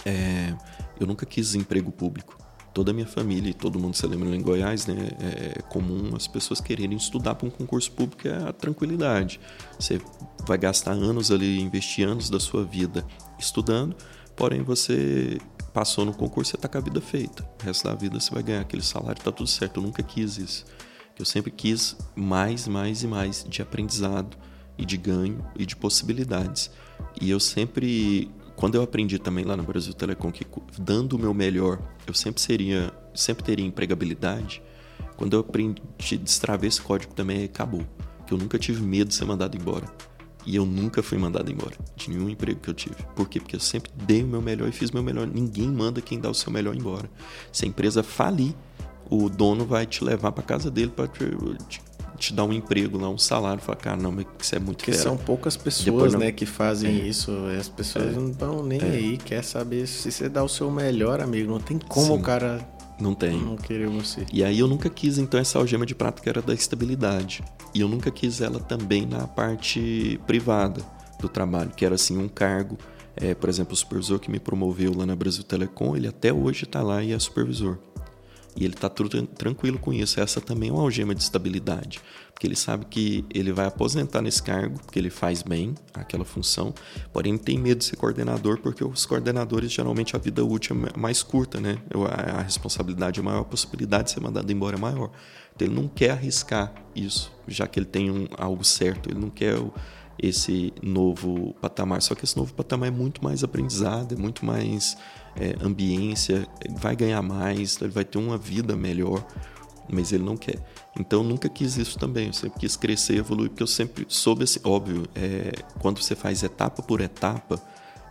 É, eu nunca quis emprego público. Toda a minha família e todo mundo se lembra em Goiás, né? É comum as pessoas quererem estudar para um concurso público é a tranquilidade. Você vai gastar anos ali, investir anos da sua vida estudando, porém você passou no concurso, você está com a vida feita. O resto da vida você vai ganhar aquele salário, está tudo certo. Eu nunca quis isso. Eu sempre quis mais, mais e mais de aprendizado, e de ganho e de possibilidades. E eu sempre, quando eu aprendi também lá no Brasil Telecom que dando o meu melhor, eu sempre seria, sempre teria empregabilidade. Quando eu aprendi, destravei esse código também acabou, que eu nunca tive medo de ser mandado embora. E eu nunca fui mandado embora de nenhum emprego que eu tive. Por quê? Porque eu sempre dei o meu melhor e fiz o meu melhor. Ninguém manda quem dá o seu melhor embora. Se a empresa falir, o dono vai te levar para casa dele para te, te te dá um emprego lá, um salário, fala, cara, não, mas isso é muito Porque são poucas pessoas, não... né, que fazem é. isso. As pessoas é. não estão nem é. aí, quer saber se você dá o seu melhor, amigo. Não tem como Sim. o cara não tem. Não querer você. E aí eu nunca quis então essa algema de prata que era da estabilidade. E eu nunca quis ela também na parte privada do trabalho, que era assim um cargo. É, por exemplo, o supervisor que me promoveu lá na Brasil Telecom, ele até hoje está lá e é supervisor. E ele está tranquilo com isso. Essa também é uma algema de estabilidade. Porque ele sabe que ele vai aposentar nesse cargo, porque ele faz bem aquela função. Porém, tem medo de ser coordenador, porque os coordenadores, geralmente, a vida útil é mais curta, né? A responsabilidade é maior, a possibilidade de ser mandado embora é maior. Então, ele não quer arriscar isso, já que ele tem um, algo certo. Ele não quer esse novo patamar. Só que esse novo patamar é muito mais aprendizado, é muito mais é, ambiência, vai ganhar mais, ele vai ter uma vida melhor, mas ele não quer. Então nunca quis isso também, eu sempre quis crescer e evoluir, porque eu sempre soube assim, óbvio, é, quando você faz etapa por etapa,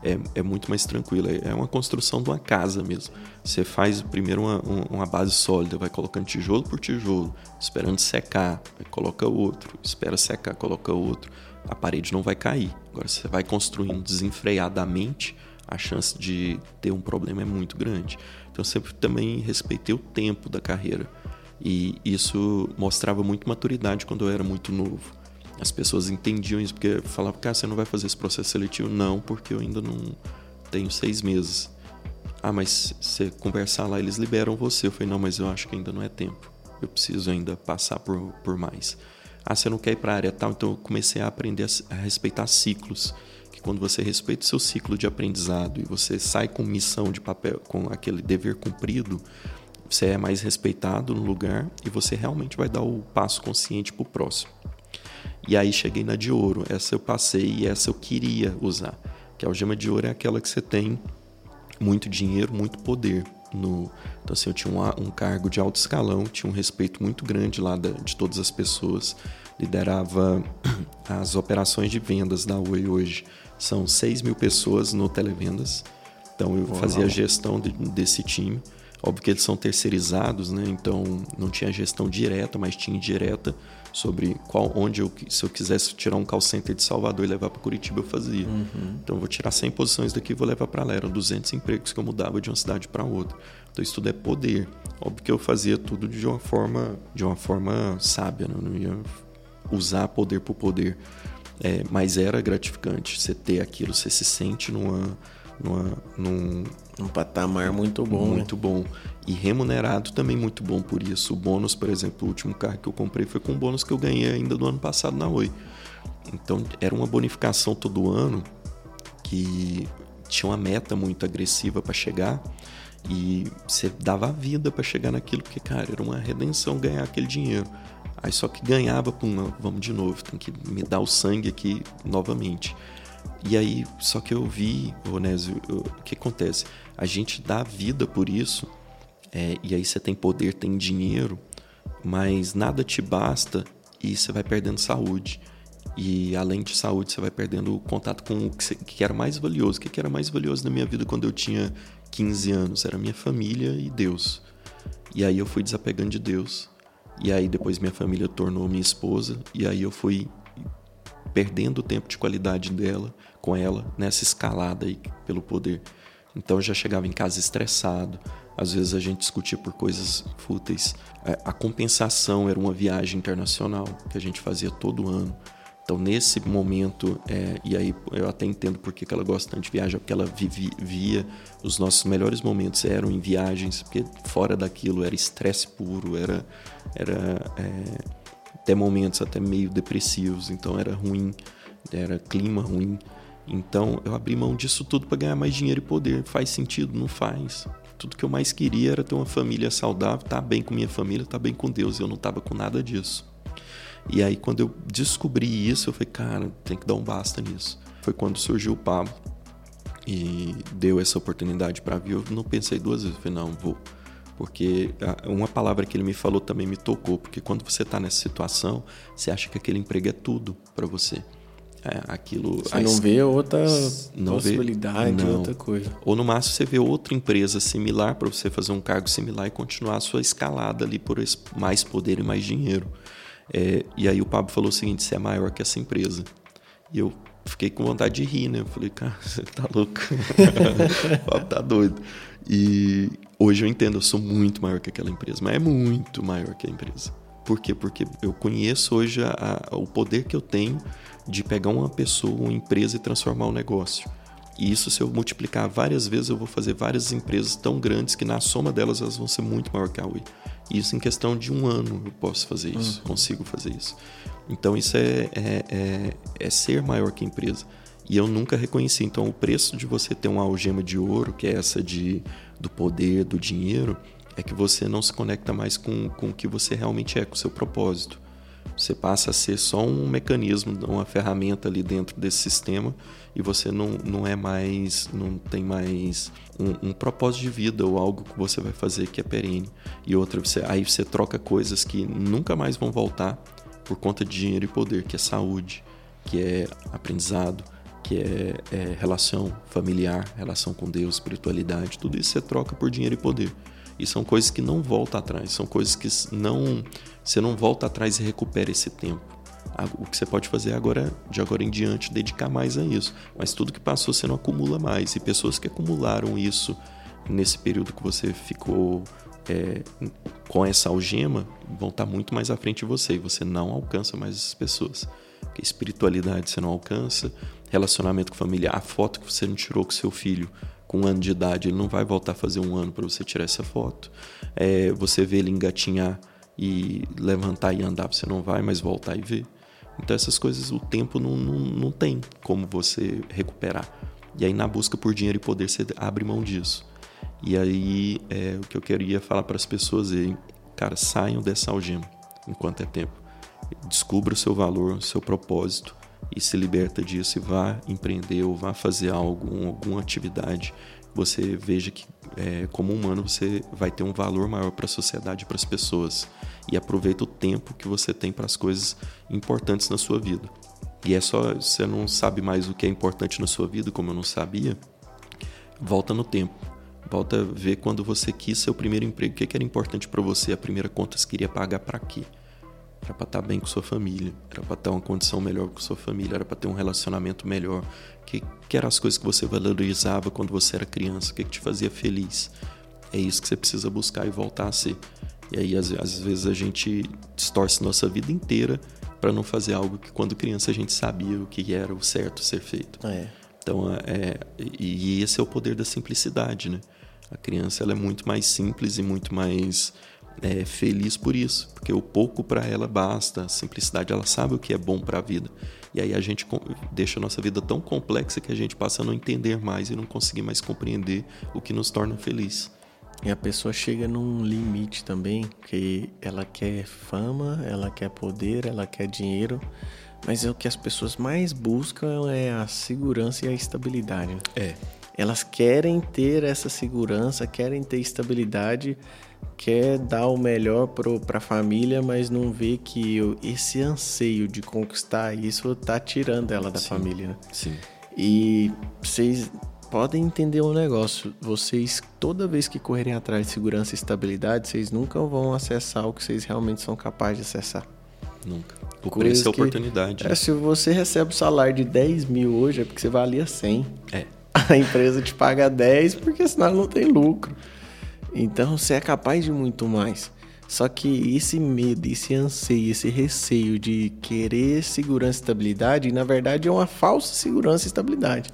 é, é, muito mais tranquilo. É uma construção de uma casa mesmo. Você faz primeiro uma, uma base sólida, vai colocando tijolo por tijolo, esperando secar, coloca outro, espera secar, coloca outro. A parede não vai cair. Agora você vai construindo desenfreadamente, a chance de ter um problema é muito grande. Então eu sempre também respeitei o tempo da carreira. E isso mostrava muito maturidade quando eu era muito novo. As pessoas entendiam isso, porque falavam, cara, você não vai fazer esse processo seletivo? Não, porque eu ainda não tenho seis meses. Ah, mas você conversar lá, eles liberam você. Eu falei, não, mas eu acho que ainda não é tempo. Eu preciso ainda passar por, por mais. Ah, você não quer ir para a área tal? Então eu comecei a aprender a, a respeitar ciclos que quando você respeita o seu ciclo de aprendizado e você sai com missão de papel, com aquele dever cumprido, você é mais respeitado no lugar e você realmente vai dar o passo consciente para o próximo. E aí cheguei na de ouro, essa eu passei e essa eu queria usar. Que a algema de ouro é aquela que você tem muito dinheiro, muito poder. No, então, assim, eu tinha um, um cargo de alto escalão, tinha um respeito muito grande lá da, de todas as pessoas, liderava as operações de vendas da Oi hoje. São 6 mil pessoas no Televendas. Então eu Uau. fazia a gestão de, desse time. Óbvio que eles são terceirizados, né? Então não tinha gestão direta, mas tinha indireta sobre qual, onde eu, se eu quisesse tirar um call center de Salvador e levar para Curitiba, eu fazia. Uhum. Então eu vou tirar 100 posições daqui e vou levar para lá. Eram 200 empregos que eu mudava de uma cidade para outra. Então isso tudo é poder. Óbvio que eu fazia tudo de uma forma, de uma forma sábia, né? eu não ia usar poder por poder. É, mas era gratificante você ter aquilo, você se sente numa, numa, num, um patamar muito bom. Né? Muito né? bom. E remunerado também muito bom por isso. O bônus, por exemplo, o último carro que eu comprei foi com um bônus que eu ganhei ainda do ano passado na Oi. Então era uma bonificação todo ano que tinha uma meta muito agressiva para chegar e você dava a vida para chegar naquilo, porque, cara, era uma redenção ganhar aquele dinheiro. Aí só que ganhava, pum, vamos de novo, tem que me dar o sangue aqui novamente. E aí, só que eu vi, Onésio, o que acontece? A gente dá vida por isso, é, e aí você tem poder, tem dinheiro, mas nada te basta e você vai perdendo saúde. E além de saúde, você vai perdendo o contato com o que era mais valioso. O que era mais valioso na minha vida quando eu tinha 15 anos? Era minha família e Deus. E aí eu fui desapegando de Deus. E aí depois minha família tornou minha esposa. E aí eu fui perdendo o tempo de qualidade dela com ela nessa escalada aí pelo poder. Então eu já chegava em casa estressado. Às vezes a gente discutia por coisas fúteis. É, a compensação era uma viagem internacional que a gente fazia todo ano. Então, nesse momento, é, e aí eu até entendo porque que ela gosta tanto de viajar, porque ela vivia, via os nossos melhores momentos eram em viagens, porque fora daquilo era estresse puro, era, era é, até momentos até meio depressivos, então era ruim, era clima ruim. Então eu abri mão disso tudo para ganhar mais dinheiro e poder. Faz sentido? Não faz. Tudo que eu mais queria era ter uma família saudável, estar tá bem com minha família, estar tá bem com Deus. Eu não estava com nada disso. E aí, quando eu descobri isso, eu falei, cara, tem que dar um basta nisso. Foi quando surgiu o Pablo e deu essa oportunidade para vir. Eu não pensei duas vezes, eu falei, não, vou. Porque uma palavra que ele me falou também me tocou, porque quando você está nessa situação, você acha que aquele emprego é tudo para você. É, aquilo. Você não vê outra não possibilidade, vê, não. outra coisa. Ou no máximo você vê outra empresa similar para você fazer um cargo similar e continuar a sua escalada ali por mais poder e mais dinheiro. É, e aí o Pablo falou o seguinte: você é maior que essa empresa. E eu fiquei com vontade de rir, né? Eu falei, cara, você tá louco. o Pablo tá doido. E hoje eu entendo, eu sou muito maior que aquela empresa, mas é muito maior que a empresa. Por quê? Porque eu conheço hoje a, a, o poder que eu tenho de pegar uma pessoa, uma empresa e transformar o um negócio. E isso, se eu multiplicar várias vezes, eu vou fazer várias empresas tão grandes que na soma delas elas vão ser muito maior que a Wii. E isso em questão de um ano eu posso fazer isso, uhum. consigo fazer isso. Então isso é, é, é, é, ser maior que a empresa. E eu nunca reconheci. Então o preço de você ter uma algema de ouro, que é essa de, do poder, do dinheiro, é que você não se conecta mais com, com o que você realmente é, com o seu propósito. Você passa a ser só um mecanismo, uma ferramenta ali dentro desse sistema e você não, não é mais, não tem mais um, um, propósito de vida ou algo que você vai fazer que é perene. E outra, você, aí você troca coisas que nunca mais vão voltar por conta de dinheiro e poder, que é saúde, que é aprendizado, que é, é relação familiar, relação com Deus, espiritualidade, tudo isso você troca por dinheiro e poder. E são coisas que não voltam atrás, são coisas que não você não volta atrás e recupera esse tempo. O que você pode fazer agora, de agora em diante, dedicar mais a isso. Mas tudo que passou você não acumula mais. E pessoas que acumularam isso nesse período que você ficou é, com essa algema vão estar muito mais à frente de você. E você não alcança mais essas pessoas. Porque espiritualidade você não alcança, relacionamento com família, a foto que você não tirou com seu filho com um ano de idade, ele não vai voltar a fazer um ano para você tirar essa foto. É, você vê ele engatinhar e levantar e andar, você não vai mais voltar e ver. Então essas coisas o tempo não, não, não tem como você recuperar. E aí na busca por dinheiro e poder você abre mão disso. E aí é, o que eu queria falar para as pessoas é, cara, saiam dessa algema enquanto é tempo. Descubra o seu valor, o seu propósito e se liberta disso e vá empreender ou vá fazer algo, alguma atividade. Você veja que, é, como humano, você vai ter um valor maior para a sociedade e para as pessoas. E aproveita o tempo que você tem para as coisas importantes na sua vida. E é só, você não sabe mais o que é importante na sua vida, como eu não sabia, volta no tempo. Volta a ver quando você quis seu primeiro emprego, o que era importante para você, a primeira conta que você queria pagar para quê? Era para estar tá bem com sua família, era para ter uma condição melhor com sua família, era para ter um relacionamento melhor. Que, que eram as coisas que você valorizava quando você era criança, o que, que te fazia feliz. É isso que você precisa buscar e voltar a ser. E aí, às, às vezes, a gente distorce nossa vida inteira para não fazer algo que quando criança a gente sabia o que era o certo ser feito. É. Então, é, e esse é o poder da simplicidade, né? A criança ela é muito mais simples e muito mais é, feliz por isso, porque o pouco para ela basta, a simplicidade, ela sabe o que é bom para a vida. E aí a gente deixa a nossa vida tão complexa que a gente passa a não entender mais e não conseguir mais compreender o que nos torna feliz. E a pessoa chega num limite também, que ela quer fama, ela quer poder, ela quer dinheiro, mas é o que as pessoas mais buscam é a segurança e a estabilidade. Né? É. Elas querem ter essa segurança, querem ter estabilidade, quer dar o melhor para a família, mas não vê que eu, esse anseio de conquistar isso tá tirando ela da Sim. família. Né? Sim. E vocês podem entender um negócio. Vocês, toda vez que correrem atrás de segurança e estabilidade, vocês nunca vão acessar o que vocês realmente são capazes de acessar. Nunca. O preço é oportunidade. É, se você recebe o salário de 10 mil hoje, é porque você valia 100. É. A empresa te paga 10 porque senão não tem lucro. Então você é capaz de muito mais. Só que esse medo, esse anseio, esse receio de querer segurança e estabilidade, na verdade é uma falsa segurança e estabilidade.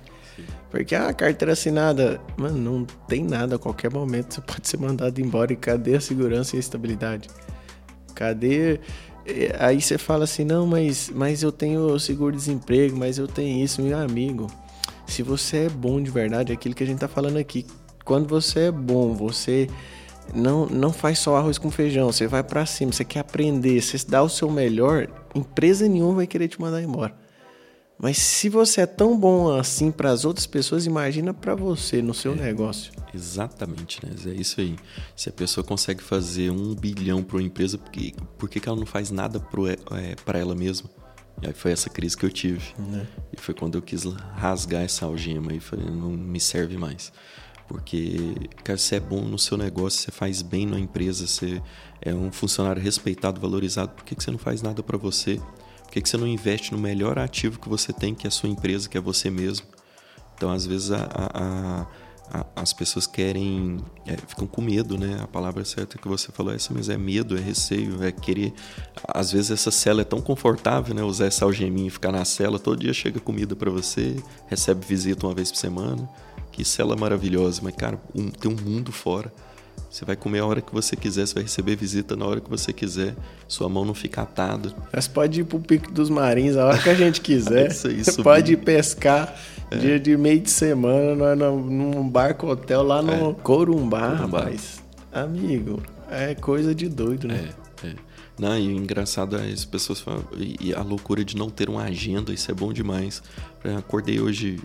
Porque a carteira assinada, mano, não tem nada. A qualquer momento você pode ser mandado embora. E cadê a segurança e a estabilidade? Cadê. Aí você fala assim: não, mas, mas eu tenho seguro-desemprego, mas eu tenho isso, meu amigo. Se você é bom de verdade, é aquilo que a gente tá falando aqui. Quando você é bom, você não, não faz só arroz com feijão, você vai para cima, você quer aprender, você dá o seu melhor, empresa nenhuma vai querer te mandar embora. Mas se você é tão bom assim para as outras pessoas, imagina para você no seu é, negócio. Exatamente, né? É isso aí. Se a pessoa consegue fazer um bilhão para uma empresa, por que, por que, ela não faz nada para é, ela mesma? E aí foi essa crise que eu tive. Né? E foi quando eu quis rasgar essa algema e falei, não me serve mais. Porque, cara, você é bom no seu negócio, você faz bem na empresa, você é um funcionário respeitado, valorizado, por que, que você não faz nada para você? Por que, que você não investe no melhor ativo que você tem, que é a sua empresa, que é você mesmo? Então, às vezes, a, a, a, as pessoas querem, é, ficam com medo, né? A palavra certa que você falou é essa, mas é medo, é receio, é querer. Às vezes essa cela é tão confortável, né? Usar essa algeminha e ficar na cela, todo dia chega comida para você, recebe visita uma vez por semana. Que cela maravilhosa, mas cara, um, tem um mundo fora. Você vai comer a hora que você quiser, você vai receber visita na hora que você quiser. Sua mão não fica atada. Você pode ir pro Pico dos Marins a hora que a gente quiser. Isso aí, você pode ir pescar é. dia de meio de semana num barco hotel lá no é. Corumbá, Corumbá, rapaz. Amigo, é coisa de doido, né? É, é. Não, e o engraçado é as pessoas falam, e a loucura de não ter uma agenda, isso é bom demais. Eu acordei hoje,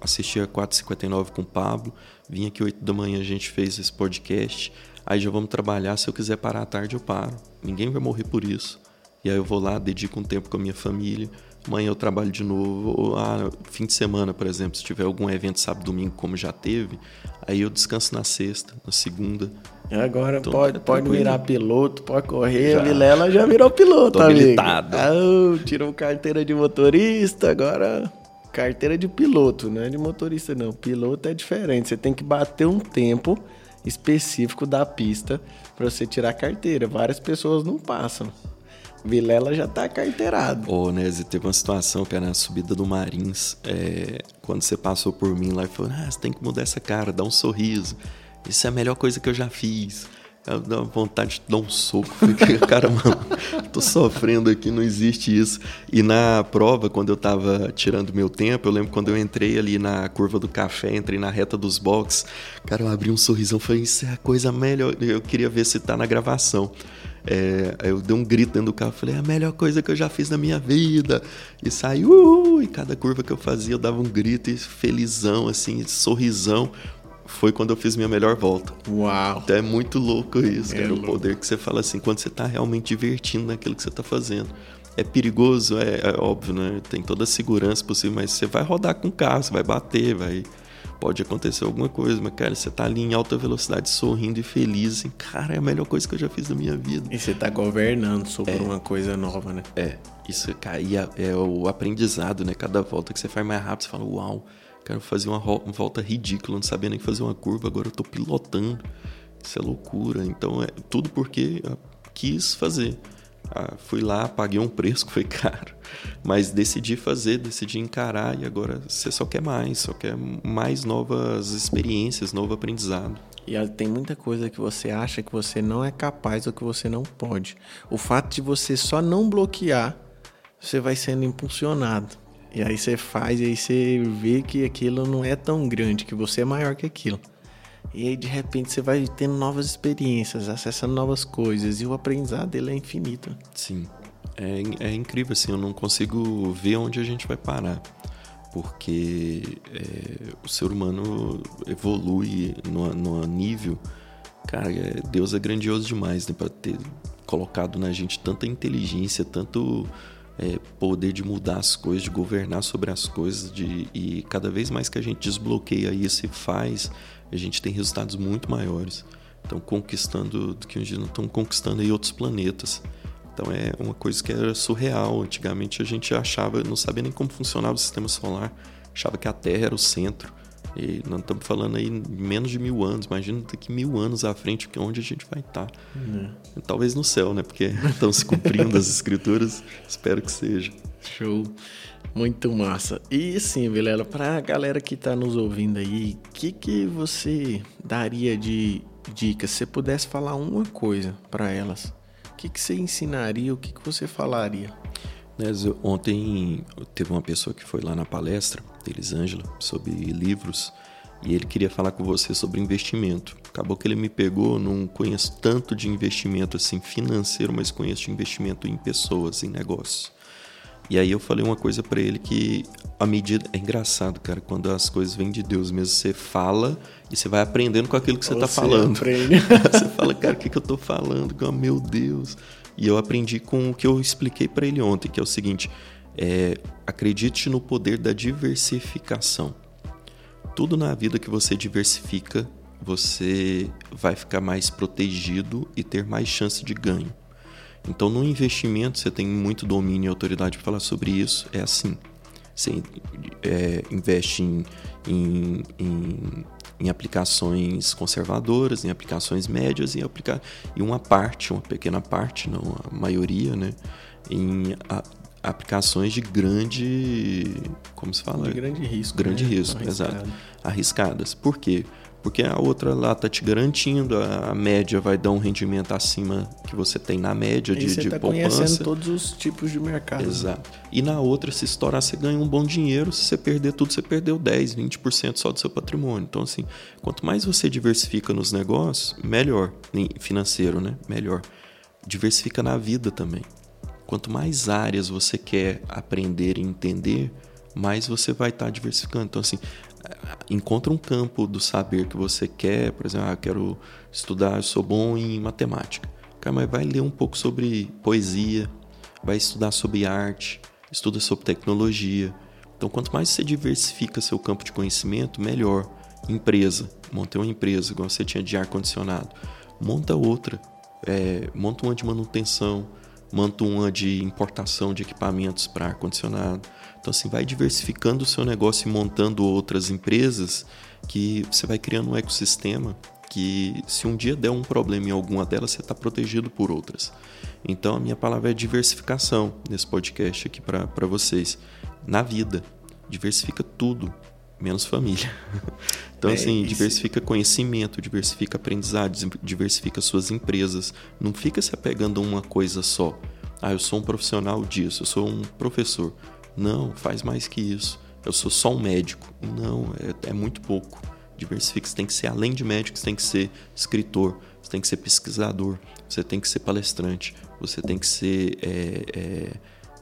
assisti a 4h59 com o Pablo, Vim aqui 8 da manhã, a gente fez esse podcast. Aí já vamos trabalhar. Se eu quiser parar à tarde, eu paro. Ninguém vai morrer por isso. E aí eu vou lá, dedico um tempo com a minha família. Amanhã eu trabalho de novo. Ou, ah, fim de semana, por exemplo, se tiver algum evento sábado, domingo, como já teve, aí eu descanso na sexta, na segunda. Agora então, pode, é pode virar piloto, pode correr. Já. A Vilela já virou piloto, Tô amigo. Ah, tirou carteira de motorista, agora carteira de piloto, não é de motorista não. Piloto é diferente. Você tem que bater um tempo específico da pista para você tirar a carteira. Várias pessoas não passam. Vilela já tá carteirado. Ô, Nézio, teve uma situação, cara, na subida do Marins, é, quando você passou por mim lá e falou, ah, você tem que mudar essa cara, dá um sorriso. Isso é a melhor coisa que eu já fiz. Eu dou vontade de dar um soco. Fiquei, cara, mano, tô sofrendo aqui, não existe isso. E na prova, quando eu tava tirando meu tempo, eu lembro quando eu entrei ali na curva do café, entrei na reta dos box, cara, eu abri um sorrisão, falei, isso é a coisa melhor. Eu queria ver se tá na gravação. É, eu dei um grito dentro do carro, falei, é a melhor coisa que eu já fiz na minha vida. E saiu, e cada curva que eu fazia, eu dava um grito e felizão, assim, sorrisão foi quando eu fiz minha melhor volta. Uau! Então é muito louco isso, é cara. Louco. O poder que você fala assim, quando você tá realmente divertindo naquilo que você tá fazendo. É perigoso, é, é óbvio, né? Tem toda a segurança possível, mas você vai rodar com o carro, você vai bater, vai. Pode acontecer alguma coisa, mas, cara, você tá ali em alta velocidade, sorrindo e feliz, assim, cara, é a melhor coisa que eu já fiz na minha vida. E você tá governando sobre é, uma coisa nova, né? É, isso, cara, e é, é o aprendizado, né? Cada volta que você faz mais rápido, você fala, uau, Quero fazer uma, uma volta ridícula, não sabia nem fazer uma curva, agora eu tô pilotando. Isso é loucura. Então é tudo porque eu quis fazer. Ah, fui lá, paguei um preço que foi caro, mas decidi fazer, decidi encarar e agora você só quer mais, só quer mais novas experiências, novo aprendizado. E tem muita coisa que você acha que você não é capaz ou que você não pode. O fato de você só não bloquear, você vai sendo impulsionado. E aí você faz e aí você vê que aquilo não é tão grande, que você é maior que aquilo. E aí de repente você vai tendo novas experiências, acessando novas coisas e o aprendizado dele é infinito. Sim. É, é incrível assim, eu não consigo ver onde a gente vai parar. Porque é, o ser humano evolui no, no nível. Cara, é, Deus é grandioso demais né, para ter colocado na gente tanta inteligência, tanto é, poder de mudar as coisas, de governar sobre as coisas, de, e cada vez mais que a gente desbloqueia isso e faz, a gente tem resultados muito maiores. Estão conquistando, do que dia não estão conquistando aí outros planetas. Então é uma coisa que era surreal. Antigamente a gente achava, não sabia nem como funcionava o sistema solar, achava que a Terra era o centro. E nós estamos falando aí menos de mil anos. Imagina daqui mil anos à frente, que onde a gente vai estar. Tá. Uhum. Talvez no céu, né? Porque estão se cumprindo as escrituras. Espero que seja. Show. Muito massa. E sim, Vilela, para a galera que está nos ouvindo aí, o que, que você daria de dicas? Se você pudesse falar uma coisa para elas, o que, que você ensinaria? O que, que você falaria? Ontem teve uma pessoa que foi lá na palestra, Elisângela, sobre livros, e ele queria falar com você sobre investimento. Acabou que ele me pegou, não conheço tanto de investimento assim financeiro, mas conheço de investimento em pessoas, em negócios. E aí eu falei uma coisa para ele que a medida é engraçado, cara, quando as coisas vêm de Deus mesmo, você fala e você vai aprendendo com aquilo que você, está falando. você fala, cara, o que, que eu estou falando? Meu Deus. E eu aprendi com o que eu expliquei para ele ontem, que é o seguinte: é, acredite no poder da diversificação. Tudo na vida que você diversifica, você vai ficar mais protegido e ter mais chance de ganho. Então, no investimento, você tem muito domínio e autoridade para falar sobre isso. É assim: você é, investe em, em, em em aplicações conservadoras, em aplicações médias e, aplica e uma parte, uma pequena parte, não a maioria, né, em a, aplicações de grande, como se fala? De grande risco. Grande né? risco, Arriscado. exato. Arriscadas. Por quê? Porque a outra lá tá te garantindo, a, média vai dar um rendimento acima que você tem na média E de, você de tá poupança. conhecendo todos os tipos de mercado. Exato. E na outra, se estourar, você ganha um bom dinheiro. Se você perder tudo, você perdeu 10, 20% só do seu patrimônio. Então, assim, quanto mais você diversifica nos negócios, melhor. Em Financeiro, né? Melhor. Diversifica na vida também. Quanto mais áreas você quer aprender e entender, mais você vai estar diversificando. Então, assim, encontra um campo do saber que você quer. Por exemplo, ah, quero estudar, eu sou bom em matemática. Cara, mas vai ler um pouco sobre poesia, vai estudar sobre arte, estuda sobre tecnologia. Então, quanto mais você diversifica seu campo de conhecimento, melhor. Empresa, montei uma empresa, igual você tinha de ar-condicionado. Monta outra, é, monta uma de manutenção, monta uma de importação de equipamentos para ar-condicionado. Então, assim, vai diversificando o seu negócio e montando outras empresas que você vai criando um ecossistema que, se um dia der um problema em alguma delas, você está protegido por outras. Então, a minha palavra é diversificação nesse podcast aqui para vocês. Na vida, diversifica tudo, menos família. Então, É, assim, diversifica conhecimento, diversifica aprendizado, diversifica suas empresas. Não fica se apegando a uma coisa só. Ah, eu sou um profissional disso, eu sou um professor. Não, faz mais que isso. Eu sou só um médico. Não, é, é muito pouco. Diversifica, você tem que ser, além de médico, você tem que ser escritor, você tem que ser pesquisador, você tem que ser palestrante, você tem que ser é, é,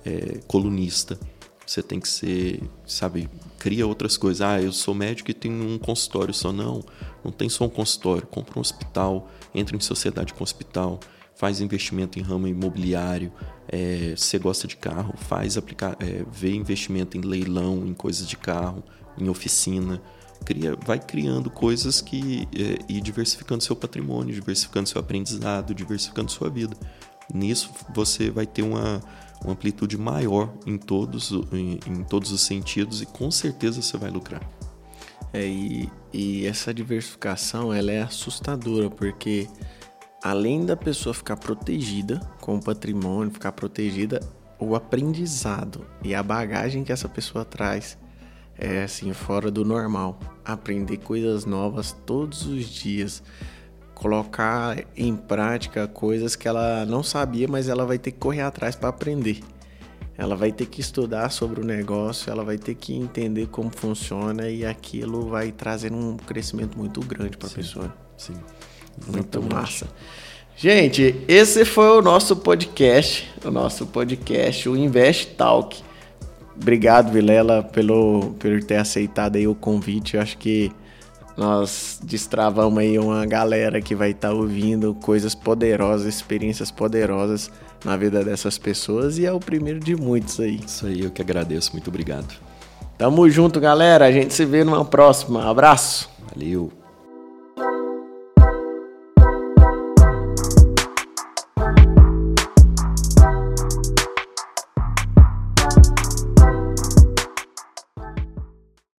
é, colunista, você tem que ser, sabe, cria outras coisas. Ah, eu sou médico e tenho um consultório só. Não, não tem só um consultório. Compra um hospital, entra em sociedade com hospital, faz investimento em ramo imobiliário. É, você gosta de carro, faz aplicar, é, vê investimento em leilão, em coisas de carro, em oficina. Cria, vai criando coisas que é, e diversificando seu patrimônio, diversificando seu aprendizado, diversificando sua vida. Nisso você vai ter uma, uma amplitude maior em todos, em, em todos os sentidos e com certeza você vai lucrar. É, e, e essa diversificação ela é assustadora, porque além da pessoa ficar protegida com o patrimônio, ficar protegida, o aprendizado e a bagagem que essa pessoa traz é assim, fora do normal. Aprender coisas novas todos os dias. Colocar em prática coisas que ela não sabia, mas ela vai ter que correr atrás para aprender. Ela vai ter que estudar sobre o negócio, ela vai ter que entender como funciona e aquilo vai trazer um crescimento muito grande para a pessoa. Sim. Muito massa. Gente, esse foi o nosso podcast, o nosso podcast, o Invest Talk. Obrigado, Vilela, pelo, por ter aceitado aí o convite. Eu acho que nós destravamos aí uma galera que vai estar ouvindo coisas poderosas, experiências poderosas na vida dessas pessoas e é o primeiro de muitos aí. Isso aí, eu que agradeço. Muito obrigado. Tamo junto, galera. A gente se vê numa próxima. Abraço. Valeu.